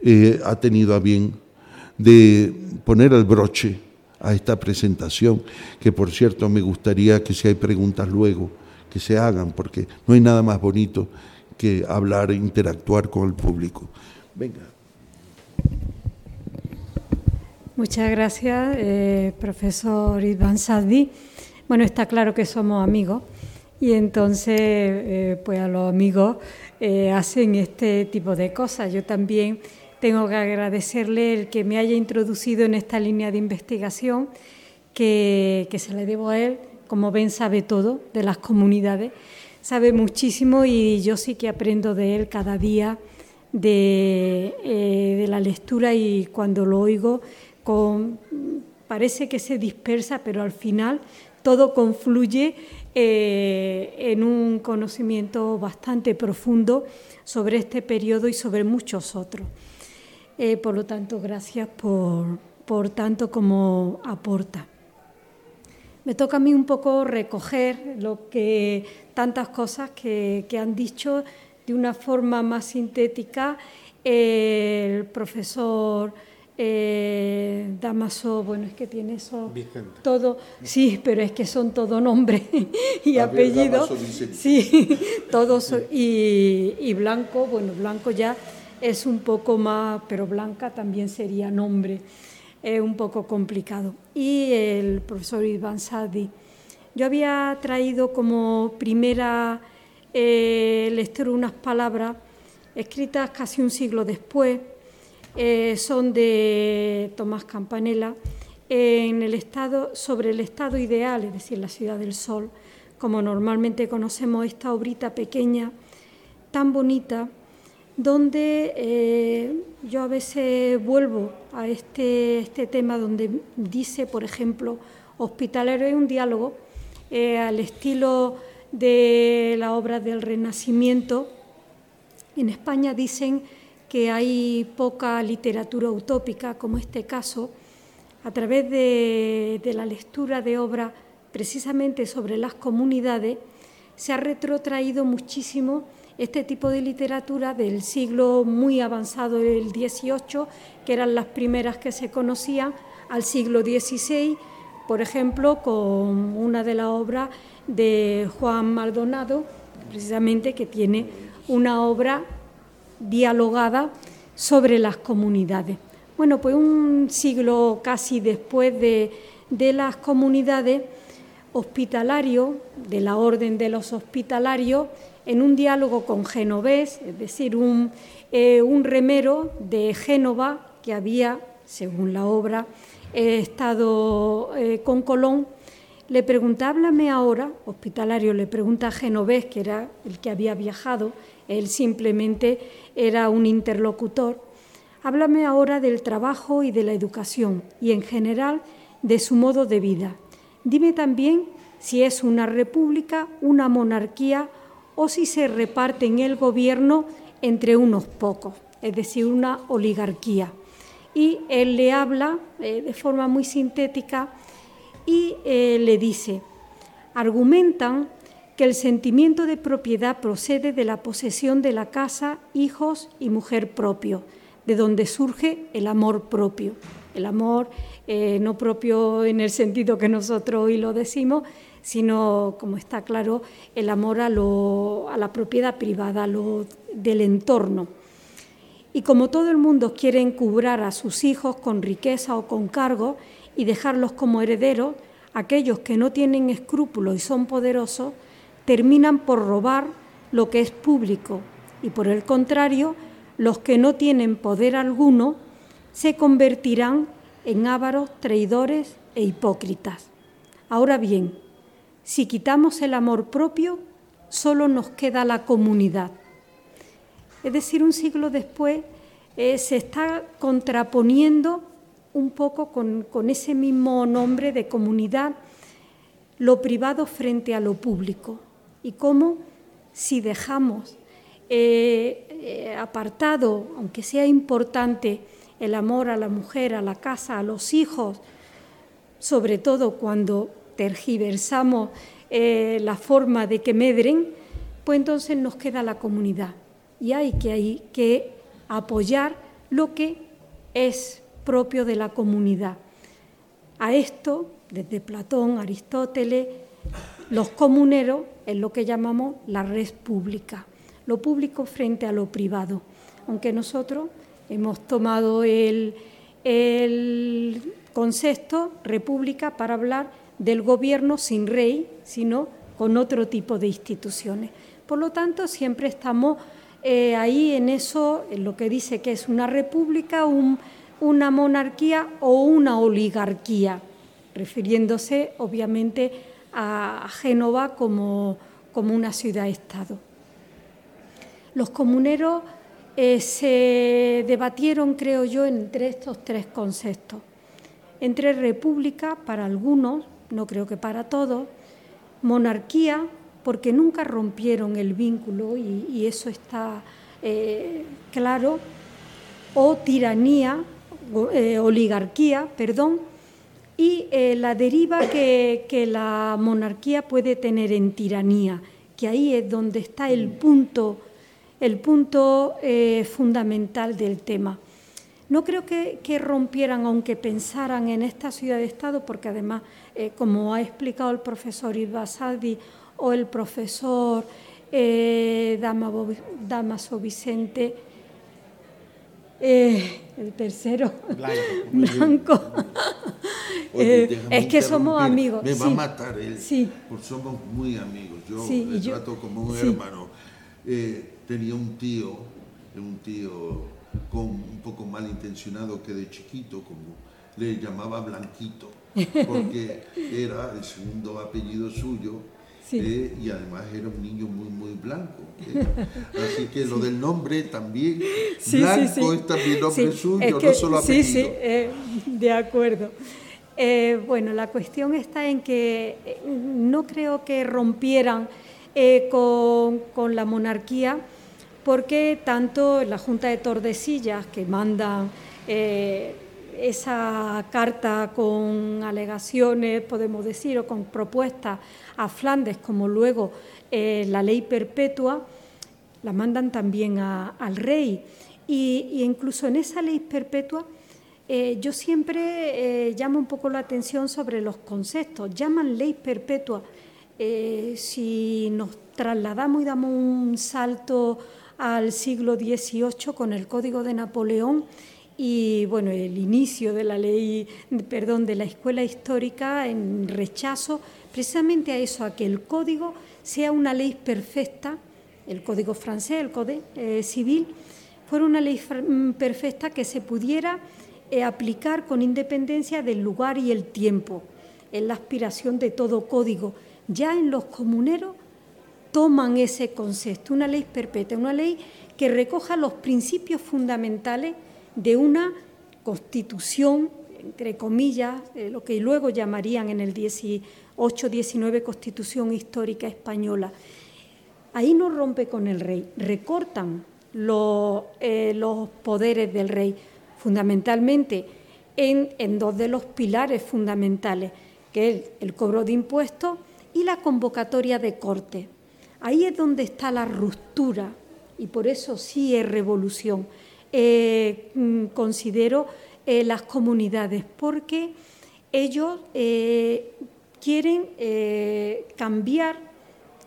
eh, ha tenido a bien de poner el broche a esta presentación, que por cierto me gustaría que si hay preguntas luego, que se hagan, porque no hay nada más bonito que hablar e interactuar con el público. Venga. Muchas gracias, eh, profesor Iván Saddi. Bueno, está claro que somos amigos y entonces, eh, pues a los amigos eh, hacen este tipo de cosas. Yo también tengo que agradecerle el que me haya introducido en esta línea de investigación, que, se le debo a él. Como ven, sabe todo de las comunidades, sabe muchísimo y yo sí que aprendo de él cada día de, de la lectura y cuando lo oigo parece que se dispersa, pero al final todo confluye eh, en un conocimiento bastante profundo sobre este periodo y sobre muchos otros. Eh, por lo tanto, gracias por, por tanto como aporta. Me toca a mí un poco recoger lo que tantas cosas que, que han dicho de una forma más sintética el profesor eh, Damaso, bueno, es que tiene eso todo, sí, pero es que son todo nombre *laughs* y apellido, sí, *laughs* todos y, y, Blanco, bueno, Blanco ya es un poco más, pero Blanca también sería nombre, es un poco complicado. Y el profesor Iván Sadi, Yo había traído como primera eh, lectura unas palabras escritas casi un siglo después, eh, son de Tomás Campanella, en el estado, sobre el estado ideal, es decir, la ciudad del sol, como normalmente conocemos esta obrita pequeña, tan bonita, donde eh, yo a veces vuelvo a este, este, tema donde dice, por ejemplo, hospitalario es un diálogo eh, al estilo de la obra del Renacimiento. En España dicen que hay poca literatura utópica, como este caso, a través de, la lectura de obras precisamente sobre las comunidades, se ha retrotraído muchísimo este tipo de literatura del siglo muy avanzado del XVIII, que eran las primeras que se conocían, al siglo XVI, por ejemplo, con una de las obras de Juan Maldonado, precisamente que tiene una obra dialogada sobre las comunidades. Bueno, pues un siglo casi después de, de las comunidades, hospitalario, de la orden de los hospitalarios, en un diálogo con Genovés, es decir, un, eh, un remero de Génova que había, según la obra, eh, estado eh, con Colón, le pregunta, háblame ahora, hospitalario le pregunta a Genovés, que era el que había viajado, él simplemente era un interlocutor, háblame ahora del trabajo y de la educación y en general de su modo de vida. Dime también si es una república, una monarquía o si se reparte en el gobierno entre unos pocos, es decir, una oligarquía. Y él le habla eh, de forma muy sintética y eh, le dice, argumentan que el sentimiento de propiedad procede de la posesión de la casa, hijos y mujer propio, de donde surge el amor propio. El amor eh, no propio en el sentido que nosotros hoy lo decimos, sino, como está claro, el amor a, la propiedad privada, a lo del entorno. Y como todo el mundo quiere encubrar a sus hijos con riqueza o con cargo y dejarlos como herederos, aquellos que no tienen escrúpulos y son poderosos terminan por robar lo que es público y por el contrario, los que no tienen poder alguno se convertirán en ávaros, traidores e hipócritas. Ahora bien, si quitamos el amor propio, solo nos queda la comunidad. Es decir, un siglo después eh, se está contraponiendo un poco con, ese mismo nombre de comunidad lo privado frente a lo público y cómo si dejamos eh, eh, apartado, aunque sea importante, el amor a la mujer, a la casa, a los hijos, sobre todo cuando tergiversamos eh, la forma de que medren, pues entonces nos queda la comunidad. Y hay que, hay que apoyar lo que es propio de la comunidad. A esto, desde Platón, Aristóteles, los comuneros es lo que llamamos la red pública, lo público frente a lo privado. Aunque nosotros hemos tomado el, el concepto república para hablar del gobierno sin rey, sino con otro tipo de instituciones. Por lo tanto, siempre estamos eh, ahí en eso, en lo que dice que es una república, una monarquía o una oligarquía, refiriéndose obviamente a Génova como, como una ciudad-estado. Los comuneros eh, se debatieron, creo yo, entre estos tres conceptos. Entre república para algunos, no creo que para todos, monarquía, porque nunca rompieron el vínculo y, eso está eh, claro, o tiranía, eh, oligarquía, perdón, y eh, la deriva que, que, la monarquía puede tener en tiranía, que ahí es donde está el punto, el punto fundamental del tema. No creo que, rompieran, aunque pensaran en esta ciudad de Estado, porque además, eh, como ha explicado el profesor Ibasadi o el profesor eh, Damaso Vicente, eh, el tercero, blanco, *laughs* Oye, Eh, es que somos amigos. Me va a sí. matar él. Sí. Porque somos muy amigos. Yo Sí, le y yo- trato como un sí. hermano. Eh, tenía un tío, un tío con un poco malintencionado que de chiquito como le llamaba Blanquito, *laughs* porque era el segundo apellido suyo. Sí. eh, y además era un niño muy, muy blanco. eh. *laughs* Así que lo del nombre también, Sí, blanco sí, sí. es también nombre Sí, suyo, es no solo Sí, apellido. sí, eh, de acuerdo. Bueno, la cuestión está en que no creo que rompieran con, con la monarquía, porque tanto la Junta de Tordesillas, que mandan esa carta con alegaciones, podemos decir, o con propuestas a Flandes, como luego eh, la ley perpetua, la mandan también a- al rey. Y, incluso en esa ley perpetua, eh, yo siempre eh, llamo un poco la atención sobre los conceptos. Llaman ley perpetua. Si nos trasladamos y damos un salto al siglo XVIII con el Código de Napoleón y bueno, el inicio de la ley, perdón, de la escuela histórica en rechazo precisamente a eso, a que el código sea una ley perfecta, el código francés, el código civil, fuera una ley mm, perfecta que se pudiera eh, aplicar con independencia del lugar y el tiempo. Es la aspiración de todo código. Ya en los comuneros toman ese concepto, una ley perpetua, una ley que recoja los principios fundamentales de una constitución, entre comillas, eh, lo que luego llamarían en el 18-19 Constitución Histórica Española. Ahí no rompe con el rey, recortan los, eh, los poderes del rey, fundamentalmente en, en dos de los pilares fundamentales, que es el cobro de impuestos y la convocatoria de corte. Ahí es donde está la ruptura y por eso sí es revolución. Eh, mm, considero eh, las comunidades porque ellos eh, quieren cambiar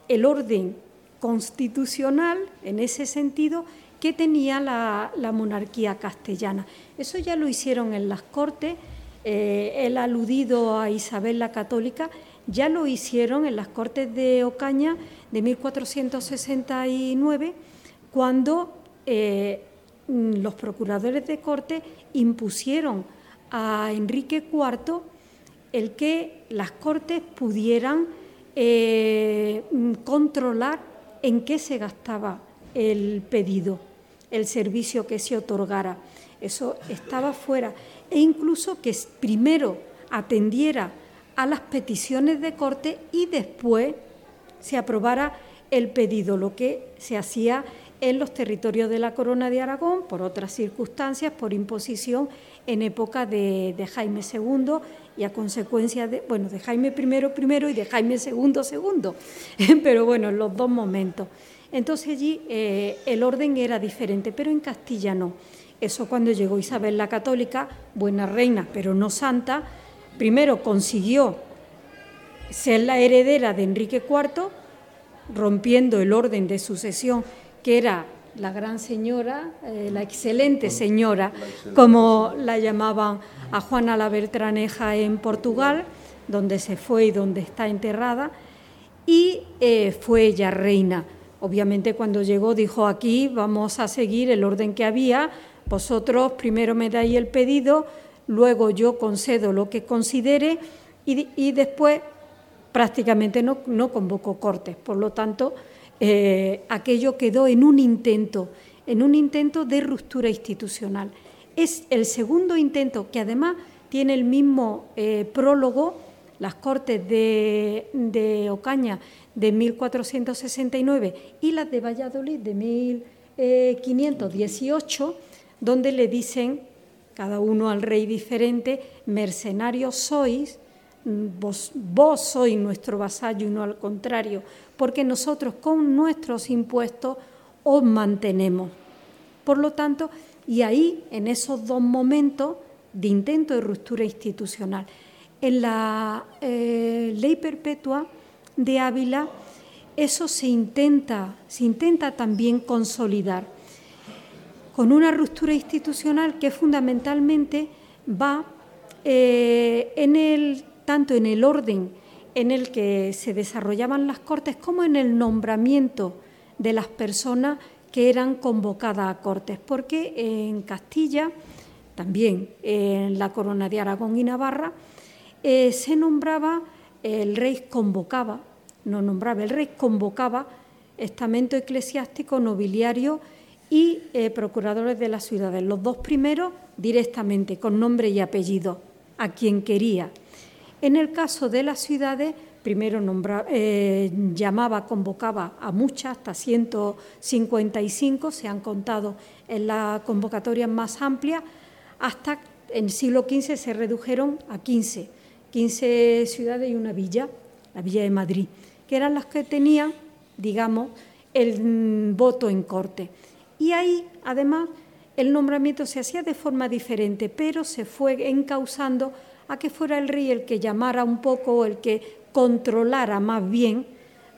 el orden constitucional en ese sentido que tenía la, monarquía castellana. Eso ya lo hicieron en las Cortes, el aludido a Isabel la Católica, ya lo hicieron en las Cortes de Ocaña de 1469, cuando los procuradores de corte impusieron a Enrique IV el que las Cortes pudieran eh, mm, controlar en qué se gastaba el pedido, el servicio que se otorgara. Eso estaba fuera. E incluso que primero atendiera a las peticiones de corte y después se aprobara el pedido, lo que se hacía en los territorios de la Corona de Aragón, por otras circunstancias, por imposición en época de, Jaime II y a consecuencia de, bueno, de Jaime I primero y de Jaime II segundo, *laughs* pero bueno, en los dos momentos. Entonces allí eh, el orden era diferente, pero en Castilla no. Eso cuando llegó Isabel la Católica, buena reina, pero no santa, primero consiguió ser la heredera de Enrique IV, rompiendo el orden de sucesión, que era la gran señora, eh, la excelente señora, como la llamaban a Juana la Bertraneja en Portugal, donde se fue y donde está enterrada, y eh, fue ella reina. Obviamente cuando llegó dijo aquí vamos a seguir el orden que había, vosotros primero me dais el pedido, luego yo concedo lo que considere y, y después prácticamente no, no convocó cortes. Por lo tanto, eh, aquello quedó en un intento, en un intento de ruptura institucional. Es el segundo intento que además tiene el mismo eh, prólogo, las Cortes de, de Ocaña de 1469 y las de Valladolid de 1518, donde le dicen cada uno al rey diferente, mercenarios sois, vos, vos sois nuestro vasallo y no al contrario, porque nosotros con nuestros impuestos os mantenemos. Por lo tanto, y ahí, en esos dos momentos de intento de ruptura institucional, en la eh, ley perpetua de Ávila, eso se intenta, se intenta también consolidar con una ruptura institucional que fundamentalmente va eh, en el, tanto en el orden en el que se desarrollaban las cortes como en el nombramiento de las personas que eran convocadas a cortes, porque en Castilla, también en la corona de Aragón y Navarra, eh, se nombraba, el rey convocaba, no nombraba, el rey convocaba estamento eclesiástico, nobiliario y eh, procuradores de las ciudades. Los dos primeros directamente, con nombre y apellido, a quien quería. En el caso de las ciudades, primero eh, llamaba, convocaba a muchas, hasta 155, se han contado en la convocatoria más amplia, hasta en el siglo XV se redujeron a 15, 15 ciudades y una villa, la villa de Madrid, que eran las que tenían, digamos, el voto en corte. Y ahí, además, el nombramiento se hacía de forma diferente, pero se fue encausando a que fuera el rey el que llamara un poco, el que controlara más bien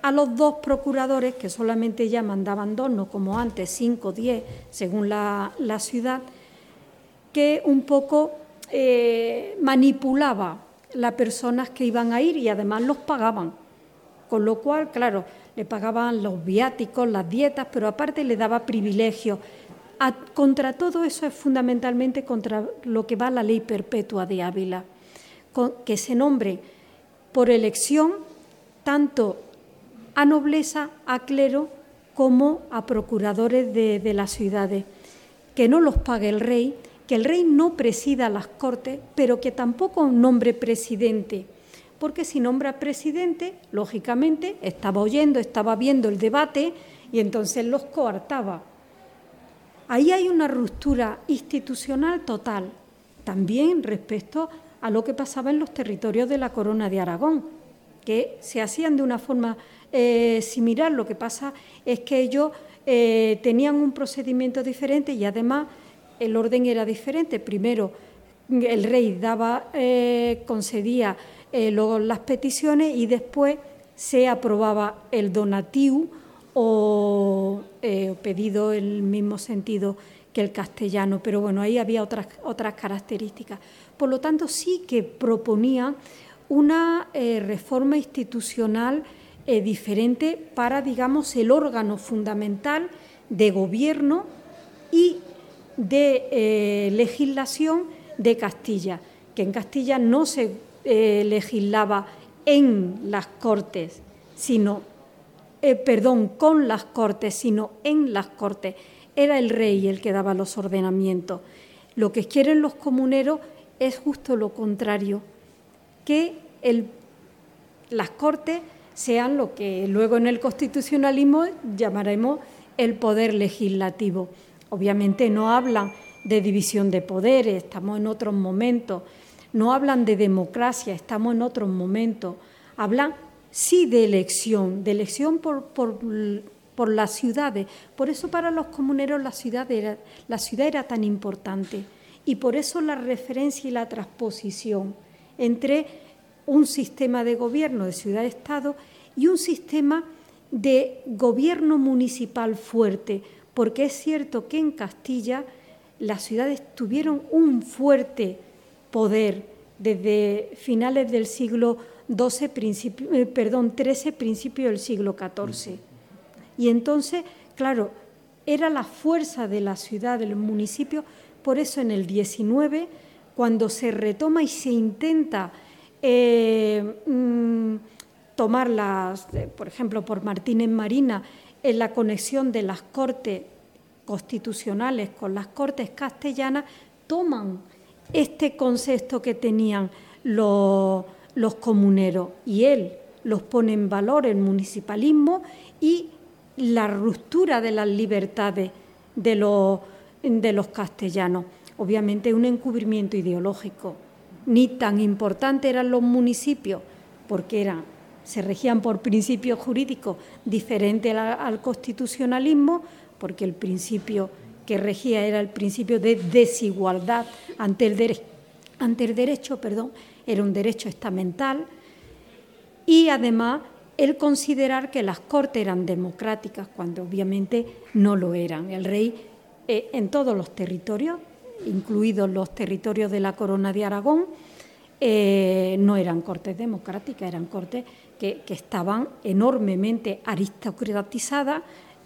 a los dos procuradores, que solamente ya mandaban dos, no como antes, cinco, diez, según la, ciudad, que un poco eh, manipulaba las personas que iban a ir y además los pagaban. Con lo cual, claro, le pagaban los viáticos, las dietas, pero aparte le daba privilegios. contra todo eso es fundamentalmente contra lo que va la ley perpetua de Ávila que se nombre por elección tanto a nobleza, a clero, como a procuradores de, las ciudades. Que no los pague el rey, que el rey no presida las cortes, pero que tampoco nombre presidente, porque si nombra presidente, lógicamente estaba oyendo, estaba viendo el debate y entonces los coartaba. Ahí hay una ruptura institucional total, también respecto a lo que pasaba en los territorios de la Corona de Aragón, que se hacían de una forma eh, similar. Lo que pasa es que ellos eh, tenían un procedimiento diferente y además el orden era diferente. Primero, el rey daba, eh, concedía las peticiones y después se aprobaba el donatiu o pedido en el mismo sentido que el castellano, pero bueno, ahí había otras, otras características. Por lo tanto, sí que proponía una eh, reforma institucional eh, diferente para, digamos, el órgano fundamental de gobierno y de eh, legislación de Castilla, que en Castilla no se legislaba en las Cortes, sino, perdón, con las Cortes, sino en las Cortes. Era el rey el que daba los ordenamientos. Lo que quieren los comuneros es justo lo contrario, que las Cortes sean lo que luego en el constitucionalismo llamaremos el poder legislativo. Obviamente no hablan de división de poderes, estamos en otros momentos, no hablan de democracia, estamos en otros momentos, hablan sí de elección, de elección por, por, las ciudades. Por eso para los comuneros la ciudad era, la ciudad era tan importante y por eso la referencia y la transposición entre un sistema de gobierno de ciudad-estado y un sistema de gobierno municipal fuerte, porque es cierto que en Castilla las ciudades tuvieron un fuerte poder desde finales del siglo XII, eh, perdón, XIII, principio del siglo XIV. Y entonces, claro, era la fuerza de la ciudad, del municipio, por eso en el 19, cuando se retoma y se intenta eh, mm, tomar las, eh, por ejemplo, por Martínez Marina, en la conexión de las cortes constitucionales con las cortes castellanas, toman este concepto que tenían los, los comuneros. Y él los pone en valor, el municipalismo y la ruptura de las libertades de los de los castellanos. Obviamente un encubrimiento ideológico. Ni tan importante eran los municipios, porque eran, se regían por principios jurídicos diferentes al, constitucionalismo, porque el principio que regía era el principio de desigualdad ante el, derecho, ante el derecho, perdón, era un derecho estamental, y además el considerar que las cortes eran democráticas, cuando obviamente no lo eran. El rey eh, en todos los territorios, incluidos los territorios de la Corona de Aragón, eh, no eran cortes democráticas, eran cortes que, estaban enormemente aristocratizadas.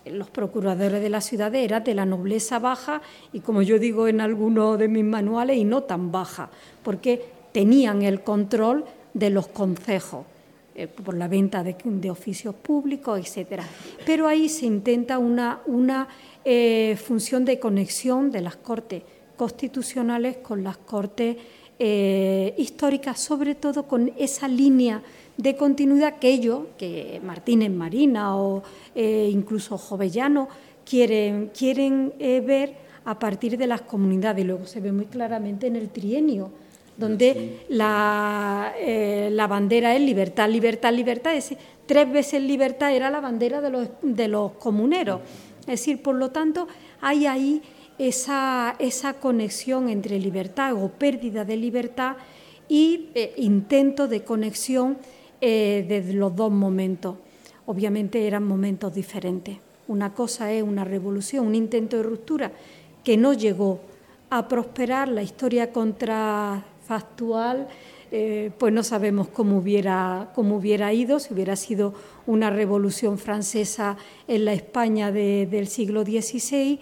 Los procuradores de la ciudad eran de la nobleza baja y, como yo digo en algunos de mis manuales, y no tan baja, porque tenían el control de los concejos eh, por la venta de, oficios públicos, etcétera. Pero ahí se intenta una, una eh, función de conexión de las cortes constitucionales con las cortes eh, históricas, sobre todo con esa línea de continuidad que ellos, que Martínez Marina o incluso Jovellano, quieren, quieren ver a partir de las comunidades. Y luego se ve muy claramente en el trienio donde la, eh, la, bandera es libertad, libertad, libertad. Es decir, tres veces libertad era la bandera de los, de los comuneros. Es decir, por lo tanto, hay ahí esa, conexión entre libertad o pérdida de libertad y eh, intento de conexión eh, de los dos momentos. Obviamente eran momentos diferentes. Una cosa es una revolución, un intento de ruptura que no llegó a prosperar. La historia contra factual, eh, pues no sabemos cómo hubiera, cómo hubiera ido, si hubiera sido una revolución francesa en la España del siglo XVI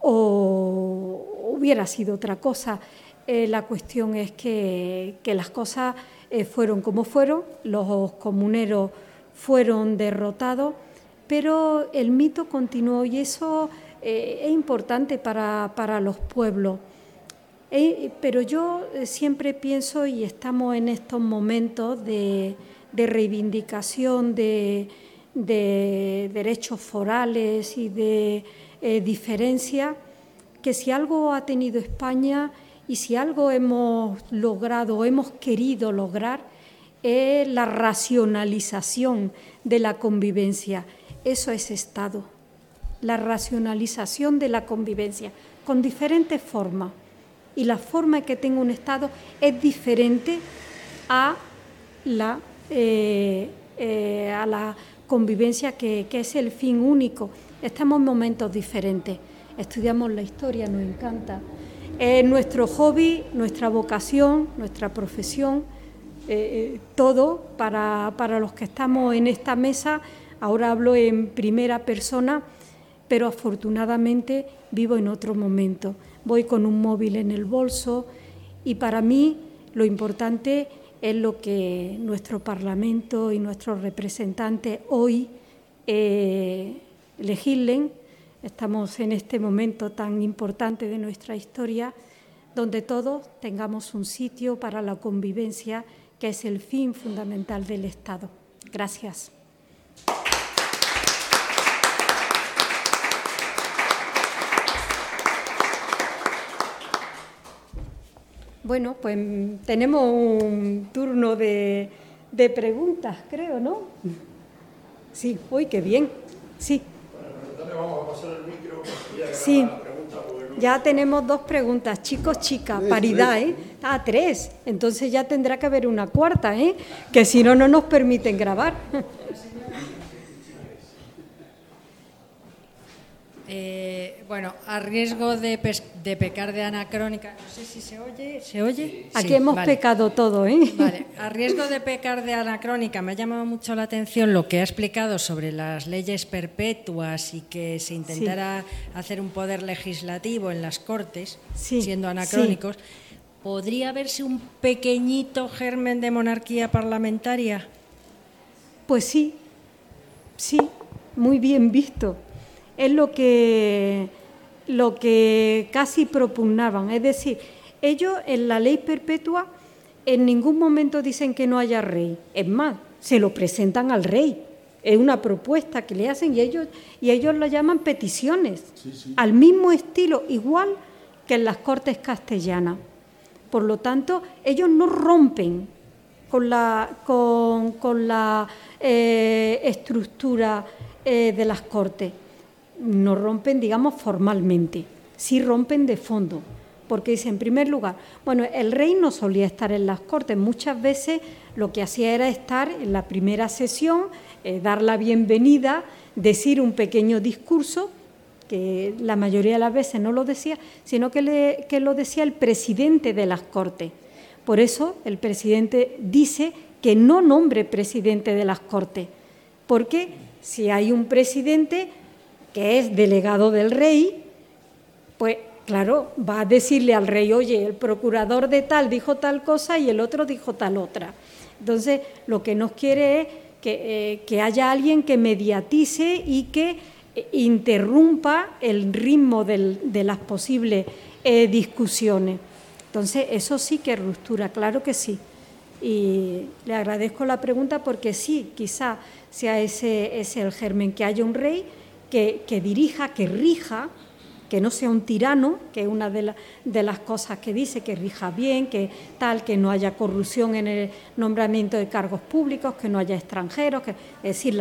o hubiera sido otra cosa. Eh, la cuestión es que, las cosas eh, fueron como fueron, los comuneros fueron derrotados, pero el mito continuó y eso es importante para, para los pueblos. Eh, pero yo eh, siempre pienso, y estamos en estos momentos de, reivindicación de, derechos forales y de eh, diferencia, que si algo ha tenido España y si algo hemos logrado o hemos querido lograr, es la racionalización de la convivencia. Eso es Estado, la racionalización de la convivencia, con diferentes formas y la forma en que tenga un Estado es diferente a la, eh, eh, a la convivencia que, es el fin único. Estamos en momentos diferentes. Estudiamos la historia, nos encanta. Es nuestro hobby, nuestra vocación, nuestra profesión, eh, todo para, para los que estamos en esta mesa. Ahora hablo en primera persona, pero afortunadamente vivo en otro momento voy con un móvil en el bolso y para mí lo importante es lo que nuestro Parlamento y nuestros representantes hoy eh, legislen. Estamos en este momento tan importante de nuestra historia donde todos tengamos un sitio para la convivencia, que es el fin fundamental del Estado. Gracias. Bueno, pues tenemos un turno de, preguntas, creo, ¿no? Sí, uy, qué bien. Sí. Sí. Ya tenemos dos preguntas, chicos, chicas, paridad, ¿eh? Ah, tres. Entonces ya tendrá que haber una cuarta, ¿eh? Que si no, no nos permiten grabar. Eh, bueno, a riesgo de, pecar de anacrónica, no sé si se oye, ¿se oye? Aquí hemos pecado todo, ¿eh? Vale, a riesgo de pecar de anacrónica, me ha llamado mucho la atención lo que ha explicado sobre las leyes perpetuas y que se intentara hacer un poder legislativo en las Cortes, siendo anacrónicos. ¿Podría verse un pequeñito germen de monarquía parlamentaria? Pues sí, sí, muy bien visto es lo que, lo que casi propugnaban. Es decir, ellos en la ley perpetua en ningún momento dicen que no haya rey. Es más, se lo presentan al rey. Es una propuesta que le hacen y ellos, y ellos lo llaman peticiones, al mismo estilo, igual que en las Cortes castellanas. Por lo tanto, ellos no rompen con la, con, la eh, estructura eh, de las Cortes no rompen, digamos, formalmente, sí rompen de fondo, porque dice, en primer lugar, bueno, el rey no solía estar en las cortes, muchas veces lo que hacía era estar en la primera sesión, eh, dar la bienvenida, decir un pequeño discurso, que la mayoría de las veces no lo decía, sino que, que lo decía el presidente de las cortes. Por eso el presidente dice que no nombre presidente de las Cortes, porque si hay un presidente que es delegado del rey, pues claro, va a decirle al rey, oye, el procurador de tal dijo tal cosa y el otro dijo tal otra. Entonces, lo que nos quiere es que, eh, haya alguien que mediatice y que eh, interrumpa el ritmo de las posibles eh, discusiones. Entonces, eso sí que ruptura, claro que sí. Y le agradezco la pregunta porque sí, quizá sea ese, ese el germen, que haya un rey que, dirija, que rija, que no sea un tirano, que es una de, las cosas que dice, que rija bien, que tal, que no haya corrupción en el nombramiento de cargos públicos, que no haya extranjeros, que, es decir,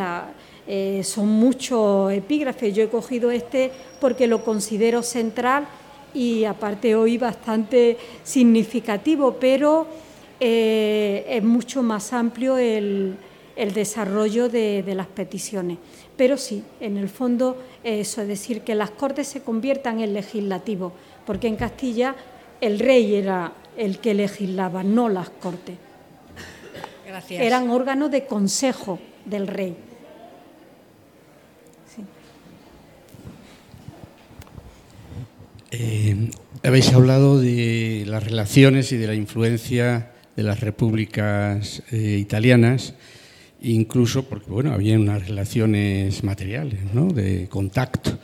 eh, son muchos epígrafes. Yo he cogido este porque lo considero central y aparte hoy bastante significativo, pero eh, es mucho más amplio el, desarrollo de, de las peticiones. Pero sí, en el fondo eso, es decir, que las Cortes se conviertan en legislativo, porque en Castilla el rey era el que legislaba, no las Cortes. Gracias. Eran órganos de consejo del rey. Sí. Eh, habéis hablado de las relaciones y de la influencia de las repúblicas eh, italianas incluso porque bueno, había unas relaciones materiales, ¿no? de contacto,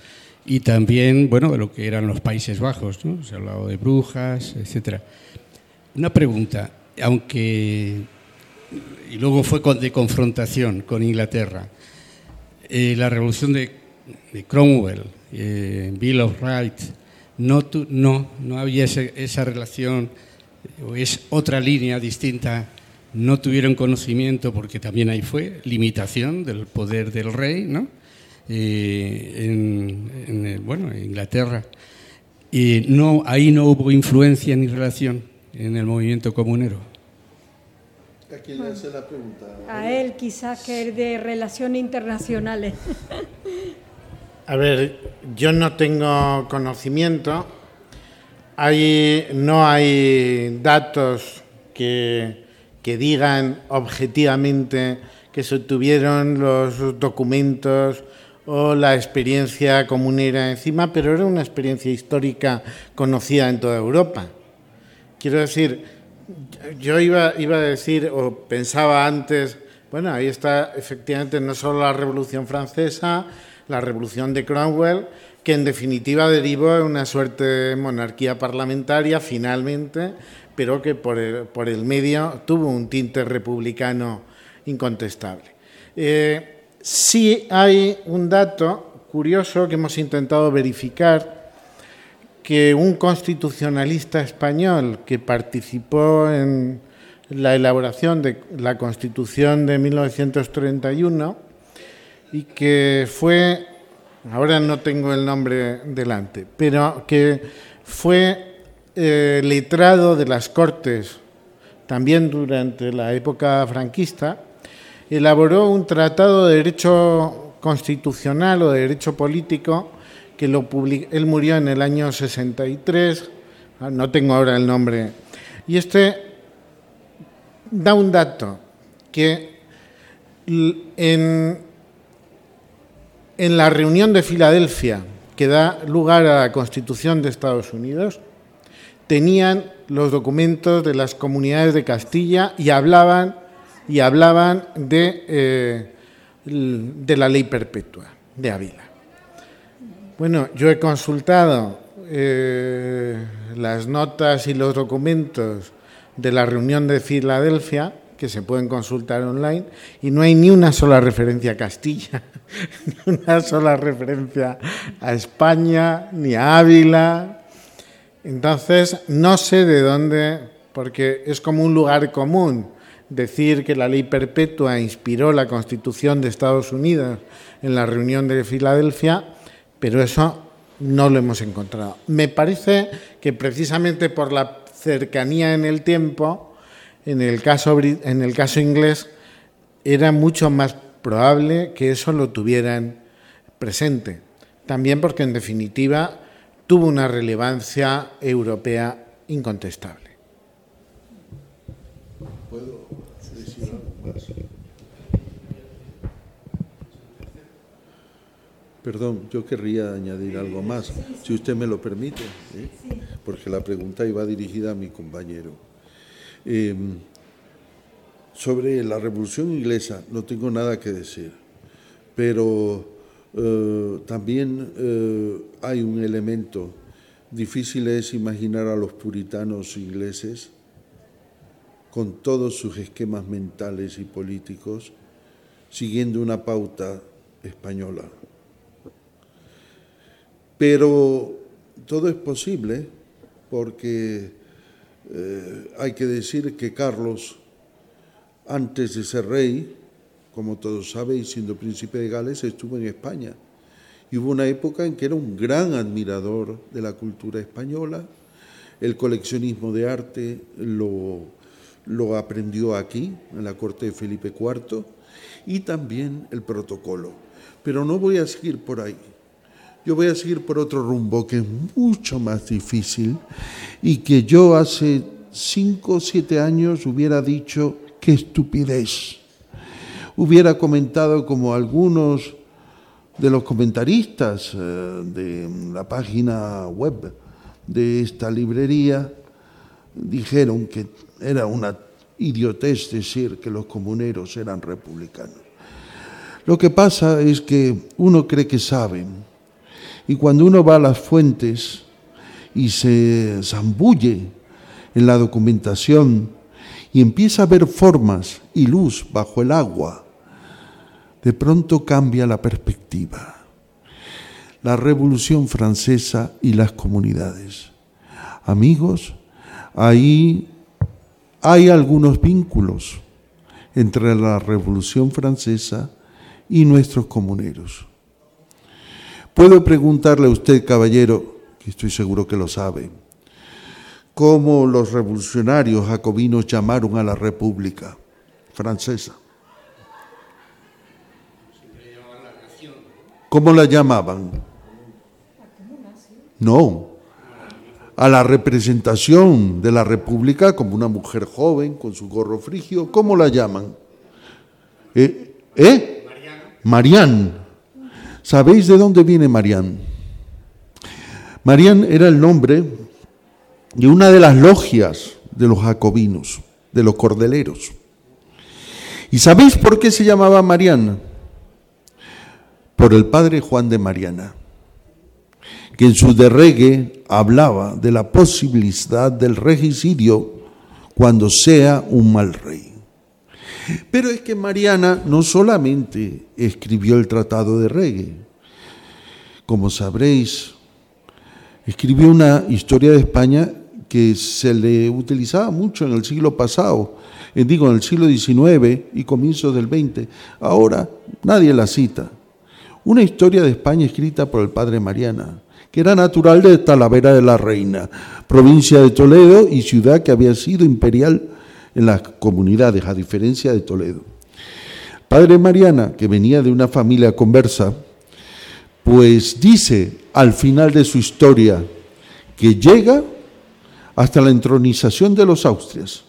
y también bueno, de lo que eran los Países Bajos, ¿no? se ha hablado de brujas, etc. Una pregunta, aunque, y luego fue de confrontación con Inglaterra, eh, la revolución de, Cromwell, eh, Bill of Rights, no, no, no había esa relación, o es otra línea distinta no tuvieron conocimiento, porque también ahí fue limitación del poder del rey, ¿no? Eh, en, bueno, en Inglaterra. Y no, ahí no hubo influencia ni relación en el movimiento comunero. ¿A quién le hace la pregunta? A él quizás que es de relaciones internacionales. A ver, yo no tengo conocimiento. Hay, no hay datos que que digan objetivamente que se obtuvieron los documentos o la experiencia comunera encima, pero era una experiencia histórica conocida en toda Europa. Quiero decir, yo iba, iba a decir, o pensaba antes, bueno, ahí está efectivamente no solo la Revolución Francesa, la Revolución de Cromwell, que en definitiva derivó en una suerte de monarquía parlamentaria finalmente, pero que por el, medio tuvo un tinte republicano incontestable. Eh, sí hay un dato curioso que hemos intentado verificar, que un constitucionalista español que participó en la elaboración de la Constitución de 1931 y que fue, ahora no tengo el nombre delante, pero que fue eh, letrado de las Cortes, también durante la época franquista, elaboró un tratado de derecho constitucional o de derecho político que lo él murió en el año 63, ah, no tengo ahora el nombre, y este da un dato que en, en la reunión de Filadelfia que da lugar a la Constitución de Estados Unidos, tenían los documentos de las comunidades de Castilla y hablaban, y hablaban de, eh, de la ley perpetua de Ávila. Bueno, yo he consultado eh, las notas y los documentos de la reunión de Filadelfia, que se pueden consultar online, y no hay ni una sola referencia a Castilla, *laughs* ni una sola referencia a España, ni a Ávila, entonces, no sé de dónde, porque es como un lugar común decir que la ley perpetua inspiró la Constitución de Estados Unidos en la reunión de Filadelfia, pero eso no lo hemos encontrado. Me parece que precisamente por la cercanía en el tiempo, en el caso, en el caso inglés, era mucho más probable que eso lo tuvieran presente. También porque, en definitiva, tuvo una relevancia europea incontestable. ¿Puedo decir algo más? Perdón, yo querría añadir algo más, si usted me lo permite, ¿eh? porque la pregunta iba dirigida a mi compañero. Em, sobre la Revolución Inglesa no tengo nada que decir, pero eh, también eh, hay un elemento difícil es imaginar a los puritanos ingleses con todos sus esquemas mentales y políticos siguiendo una pauta española. Pero todo es posible porque eh, hay que decir que Carlos, antes de ser rey, como todos sabéis, siendo príncipe de Gales, estuvo en España. Y hubo una época en que era un gran admirador de la cultura española. El coleccionismo de arte lo, lo aprendió aquí, en la corte de Felipe IV, y también el protocolo. Pero no voy a seguir por ahí. Yo voy a seguir por otro rumbo que es mucho más difícil y que yo hace cinco o siete años hubiera dicho, qué estupidez. Hubiera comentado como algunos de los comentaristas eh, de la página web de esta librería dijeron que era una idiotez decir que los comuneros eran republicanos. Lo que pasa es que uno cree que saben y cuando uno va a las fuentes y se zambulle en la documentación y empieza a ver formas y luz bajo el agua, de pronto cambia la perspectiva. La Revolución Francesa y las comunidades. Amigos, ahí hay algunos vínculos entre la Revolución Francesa y nuestros comuneros. Puedo preguntarle a usted, caballero, que estoy seguro que lo sabe, cómo los revolucionarios jacobinos llamaron a la República Francesa. ¿Cómo la llamaban? No, a la representación de la República como una mujer joven con su gorro frigio, ¿cómo la llaman? ¿Eh? ¿Eh? Marián. ¿Sabéis de dónde viene Marián? Marián era el nombre de una de las logias de los jacobinos, de los cordeleros. ¿Y sabéis por qué se llamaba Marián? Por el padre Juan de Mariana, que en su derregue hablaba de la posibilidad del regicidio cuando sea un mal rey. Pero es que Mariana no solamente escribió el Tratado de Reggae, como sabréis, escribió una historia de España que se le utilizaba mucho en el siglo pasado, eh, digo, en el siglo XIX y comienzos del XX. Ahora nadie la cita. Una historia de España escrita por el padre Mariana, que era natural de Talavera de la Reina, provincia de Toledo y ciudad que había sido imperial en las comunidades, a diferencia de Toledo. Padre Mariana, que venía de una familia conversa, pues dice al final de su historia que llega hasta la entronización de los Austrias,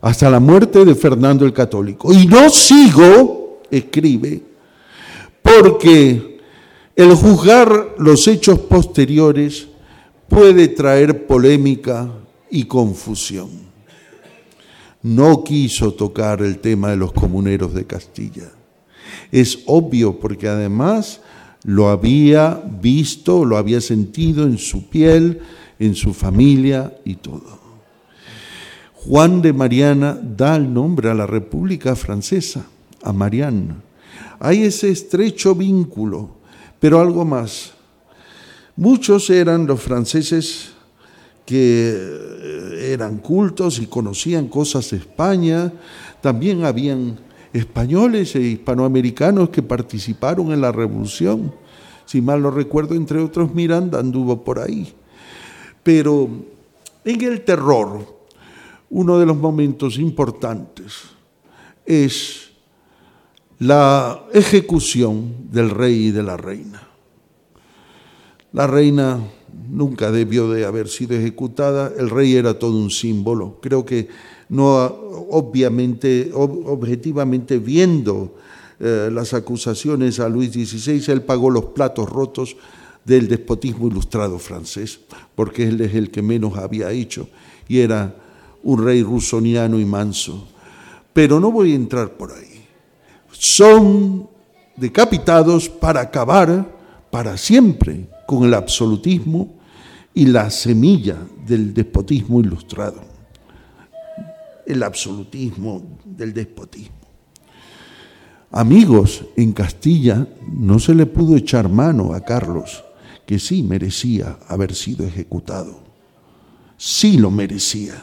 hasta la muerte de Fernando el Católico. Y no sigo, escribe, porque el juzgar los hechos posteriores puede traer polémica y confusión no quiso tocar el tema de los comuneros de Castilla. Es obvio porque además lo había visto, lo había sentido en su piel, en su familia y todo. Juan de Mariana da el nombre a la República Francesa, a Mariana. Hay ese estrecho vínculo, pero algo más. Muchos eran los franceses que eh, eran cultos y conocían cosas de España. También habían españoles e hispanoamericanos que participaron en la revolución. Si mal no recuerdo, entre otros, Miranda anduvo por ahí. Pero en el terror, uno de los momentos importantes es la ejecución del rey y de la reina. La reina nunca debió de haber sido ejecutada, el rey era todo un símbolo. Creo que no obviamente, objetivamente viendo eh, las acusaciones a Luis XVI, él pagó los platos rotos del despotismo ilustrado francés, porque él es el que menos había hecho y era un rey rusoniano y manso. Pero no voy a entrar por ahí. Son decapitados para acabar para siempre con el absolutismo y la semilla del despotismo ilustrado. El absolutismo del despotismo. Amigos, en Castilla no se le pudo echar mano a Carlos, que sí merecía haber sido ejecutado. Sí lo merecía.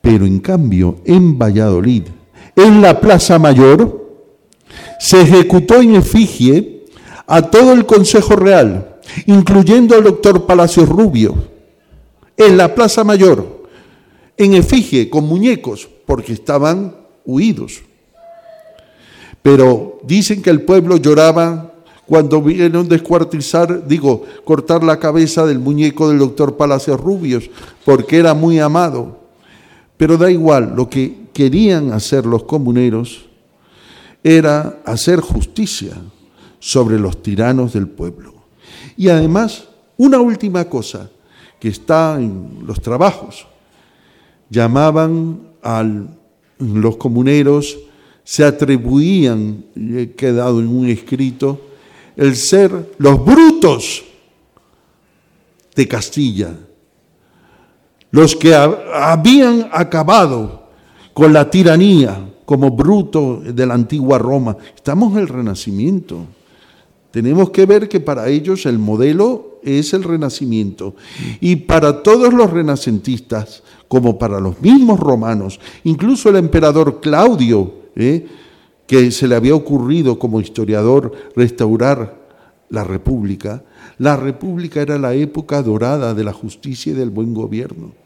Pero en cambio, en Valladolid, en la Plaza Mayor, se ejecutó en efigie a todo el Consejo Real, incluyendo al doctor Palacios Rubio, en la Plaza Mayor, en efigie, con muñecos, porque estaban huidos. Pero dicen que el pueblo lloraba cuando vieron descuartizar, digo, cortar la cabeza del muñeco del doctor Palacios Rubios, porque era muy amado. Pero da igual, lo que querían hacer los comuneros era hacer justicia sobre los tiranos del pueblo. Y además, una última cosa que está en los trabajos, llamaban a los comuneros se atribuían, he quedado en un escrito, el ser los brutos de Castilla, los que habían acabado con la tiranía como bruto de la antigua Roma. Estamos en el Renacimiento. Tenemos que ver que para ellos el modelo es el Renacimiento. Y para todos los renacentistas, como para los mismos romanos, incluso el emperador Claudio, ¿eh? que se le había ocurrido como historiador restaurar la República, la República era la época dorada de la justicia y del buen gobierno.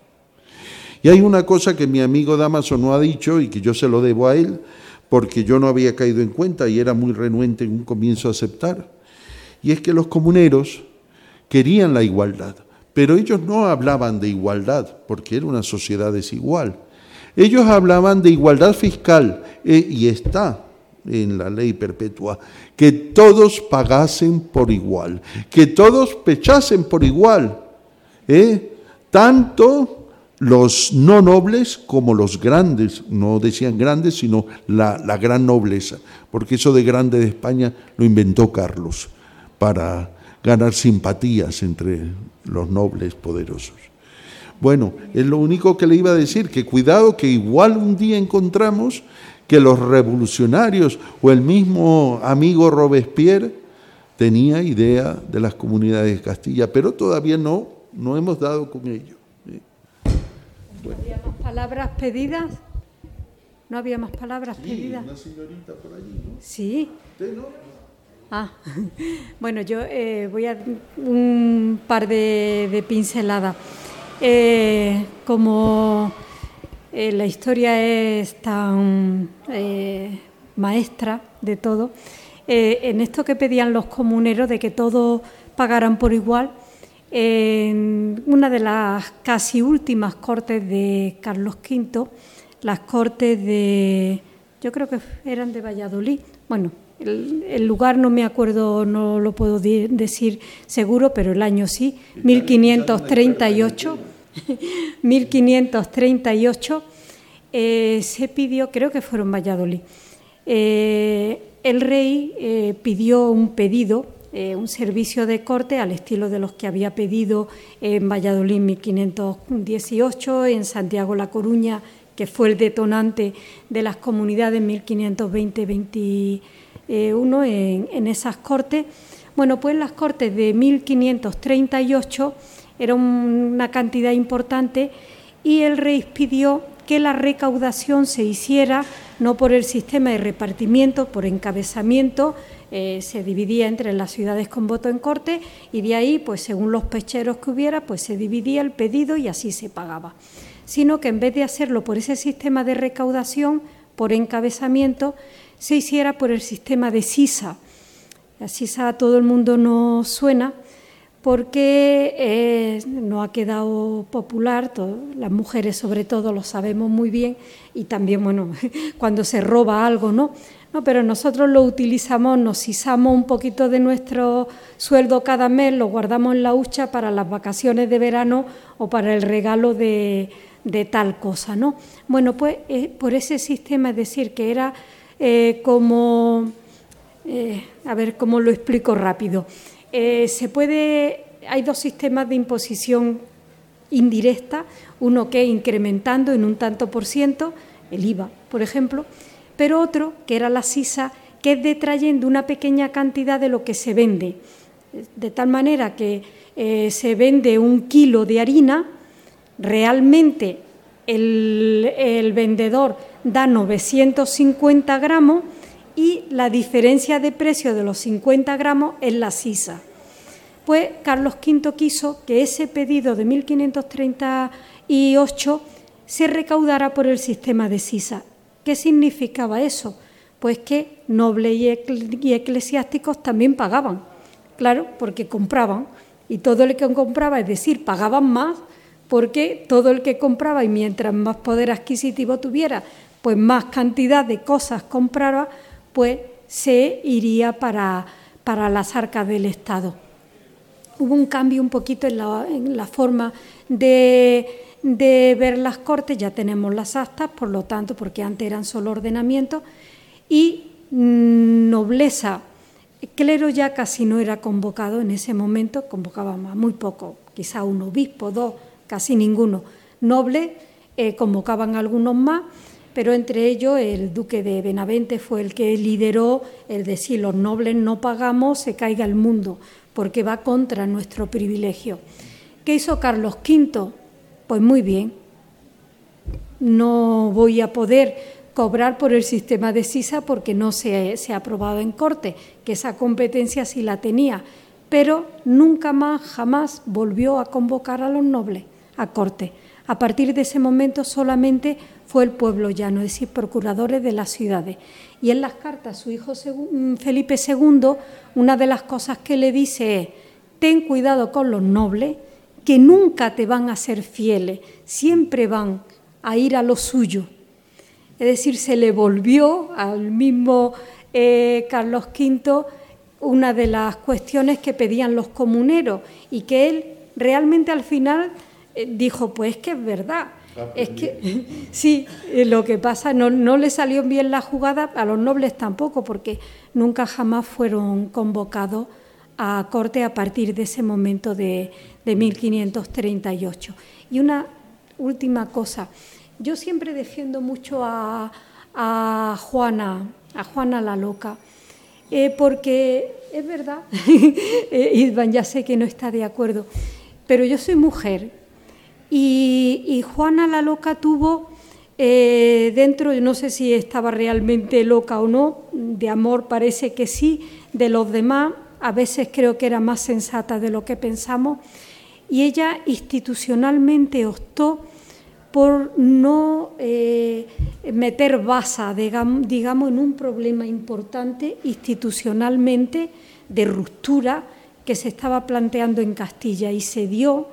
Y hay una cosa que mi amigo Damaso no ha dicho y que yo se lo debo a él, porque yo no había caído en cuenta y era muy renuente en un comienzo a aceptar, y es que los comuneros querían la igualdad, pero ellos no hablaban de igualdad, porque era una sociedad desigual. Ellos hablaban de igualdad fiscal eh, y está en la ley perpetua, que todos pagasen por igual, que todos pechasen por igual, ¿eh? tanto los no nobles como los grandes, no decían grandes, sino la, gran nobleza, porque eso de grande de España lo inventó Carlos para ganar simpatías entre los nobles poderosos. Bueno, es lo único que le iba a decir, que cuidado que igual un día encontramos que los revolucionarios o el mismo amigo Robespierre tenía idea de las comunidades de Castilla, pero todavía no, no hemos dado con ello. ¿No había más palabras pedidas? ¿No había más palabras sí, pedidas? Una señorita por allí, ¿no? Sí. ¿Usted no? Ah, *laughs* bueno, yo eh, voy a un par de, de pinceladas. Eh, como eh, la historia es tan maestra de todo, en esto que pedían los comuneros de que todos pagaran por igual, en una de las casi últimas cortes de Carlos V, las cortes de, yo creo que eran de Valladolid, bueno, el, el, lugar no me acuerdo, no lo puedo decir seguro, pero el año sí, 1538. 1538 *laughs* eh, se pidió, creo que fueron Valladolid, eh, el rey eh, pidió un pedido, eh, un servicio de corte al estilo de los que había pedido en Valladolid en 1518, en Santiago La Coruña, que fue el detonante de las comunidades en 1520-21 en, en esas cortes. Bueno, pues las cortes de 1538 era una cantidad importante y el rey pidió que la recaudación se hiciera no por el sistema de repartimiento, por encabezamiento, eh, se dividía entre las ciudades con voto en corte y de ahí, pues según los pecheros que hubiera, pues se dividía el pedido y así se pagaba, sino que en vez de hacerlo por ese sistema de recaudación, por encabezamiento, se hiciera por el sistema de sisa. La sisa a todo el mundo no suena, porque eh, no ha quedado popular, las mujeres sobre todo lo sabemos muy bien y también, bueno, *laughs* cuando se roba algo, ¿no? Pero nosotros lo utilizamos, nos sisamos un poquito de nuestro sueldo cada mes, lo guardamos en la hucha para las vacaciones de verano o para el regalo de, tal cosa, ¿no? Bueno, pues eh, por ese sistema, es decir, que era eh, como, a ver cómo lo explico rápido. Eh, se puede, hay dos sistemas de imposición indirecta, uno que incrementando en un tanto por ciento, el IVA, por ejemplo, pero otro, que era la SISA, que es detrayendo una pequeña cantidad de lo que se vende, de tal manera que eh, se vende un kilo de harina, realmente el, el vendedor da 950 gramos, y la diferencia de precio de los 50 gramos es la sisa. Pues Carlos V quiso que ese pedido de 1538 se recaudara por el sistema de sisa. ¿Qué significaba eso? Pues que nobles y eclesiásticos también pagaban, claro, porque compraban. Y todo el que compraba, es decir, pagaban más, porque todo el que compraba y mientras más poder adquisitivo tuviera, pues más cantidad de cosas compraba, pues se iría para, para las arcas del Estado. Hubo un cambio un poquito en la, forma de, ver las cortes, ya tenemos las actas, por lo tanto, porque antes eran solo ordenamientos, y nobleza, clero ya casi no era convocado en ese momento, convocaba muy poco, quizá un obispo, dos, casi ninguno. Noble eh, convocaban algunos más, pero entre ellos el duque de Benavente fue el que lideró el decir los nobles no pagamos, se caiga el mundo, porque va contra nuestro privilegio. ¿Qué hizo Carlos V? Pues muy bien, no voy a poder cobrar por el sistema de SISA porque no se, se, ha aprobado en corte, que esa competencia sí la tenía, pero nunca más, jamás volvió a convocar a los nobles a corte. A partir de ese momento solamente fue el pueblo llano, es decir, procuradores de las ciudades. Y en las cartas su hijo mm, Felipe II, una de las cosas que le dice es, ten cuidado con los nobles, que nunca te van a ser fieles, siempre van a ir a lo suyo. Es decir, se le volvió al mismo eh, Carlos V una de las cuestiones que pedían los comuneros y que él realmente al final eh, dijo, pues que es verdad, es que *laughs* sí, eh, lo que pasa, no, no le salió bien la jugada, a los nobles tampoco, porque nunca jamás fueron convocados a corte a partir de ese momento de, de 1538. Y una última cosa, yo siempre defiendo mucho a, a Juana, a Juana la Loca, eh, porque es verdad, *laughs* eh, ya sé que no está de acuerdo, pero yo soy mujer y, Juana la loca tuvo eh, dentro, no sé si estaba realmente loca o no, de amor parece que sí, de los demás, a veces creo que era más sensata de lo que pensamos, y ella institucionalmente optó por no eh, meter basa, digamos, en un problema importante institucionalmente de ruptura que se estaba planteando en Castilla y se dio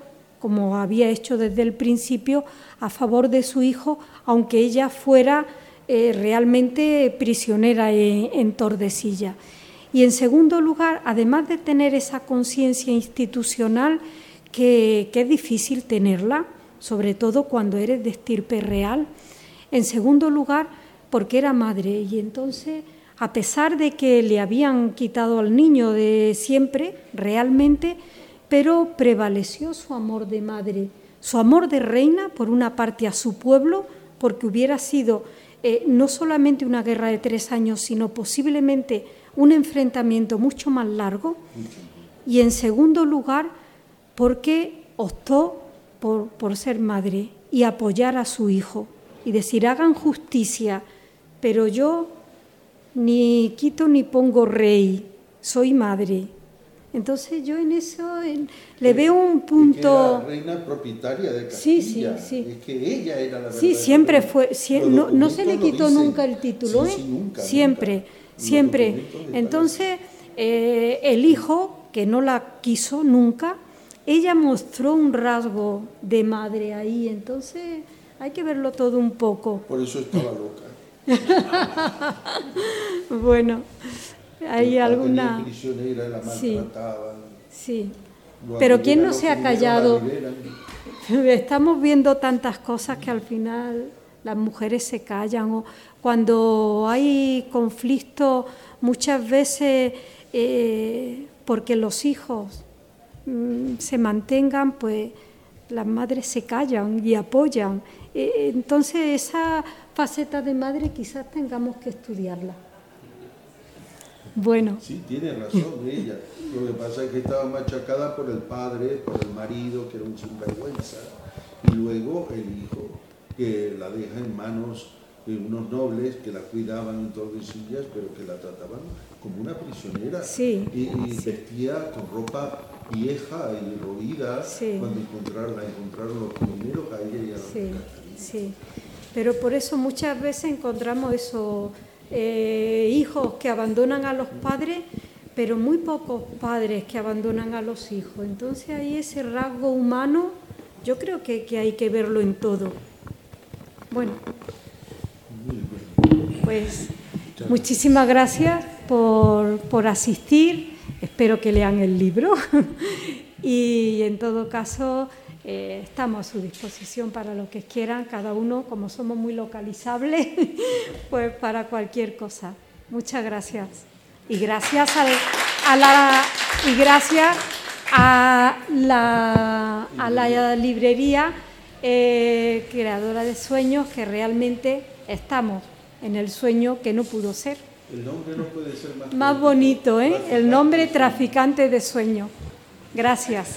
como había hecho desde el principio, a favor de su hijo, aunque ella fuera eh, realmente prisionera en, Tordesilla. Y en segundo lugar, además de tener esa conciencia institucional, que, es difícil tenerla, sobre todo cuando eres de estirpe real. En segundo lugar, porque era madre y entonces, a pesar de que le habían quitado al niño de siempre, realmente pero prevaleció su amor de madre, su amor de reina, por una parte a su pueblo, porque hubiera sido eh, no solamente una guerra de tres años, sino posiblemente un enfrentamiento mucho más largo, y en segundo lugar, porque optó por, por ser madre y apoyar a su hijo y decir, hagan justicia, pero yo ni quito ni pongo rey, soy madre entonces yo en eso le veo un punto... Es la reina propietaria de Castilla. Sí, sí, sí. Es que ella era la Sí, siempre fue, no, se le quitó nunca el título, ¿eh? siempre, siempre. Entonces eh, el hijo que no la quiso nunca, ella mostró un rasgo de madre ahí, entonces hay que verlo todo un poco. Por eso estaba loca. *laughs* bueno, hay alguna... Prisionera, la sí, sí. Pero ¿quién no se ha callado? *laughs* Estamos viendo tantas cosas que al final las mujeres se callan o cuando hay conflicto muchas veces eh, porque los hijos mm, se mantengan, pues las madres se callan y apoyan. Eh, entonces esa faceta de madre quizás tengamos que estudiarla. Bueno. Sí, tiene razón ella. Lo que pasa es que estaba machacada por el padre, por el marido, que era un sinvergüenza, y luego el hijo, que la deja en manos de unos nobles que la cuidaban en Tordesillas, pero que la trataban como una prisionera. Sí, y, vestía con ropa vieja y roída cuando encontraron, la encontraron los primeros a ella y a la sí, sí. Pero por eso muchas veces encontramos esos eh, hijos que abandonan a los padres, pero muy pocos padres que abandonan a los hijos. Entonces ahí ese rasgo humano, yo creo que, que hay que verlo en todo. Bueno, pues muchísimas gracias por, por asistir. Espero que lean el libro *laughs* y en todo caso eh, estamos a su disposición para lo que quieran, cada uno, como somos muy localizables, *laughs* pues para cualquier cosa. Muchas gracias. Y gracias a la, y gracias a la, a la librería eh, creadora de sueños que realmente estamos en el sueño que no pudo ser. El nombre no puede ser más, más bonito, ¿eh? El nombre traficante de sueño. Gracias.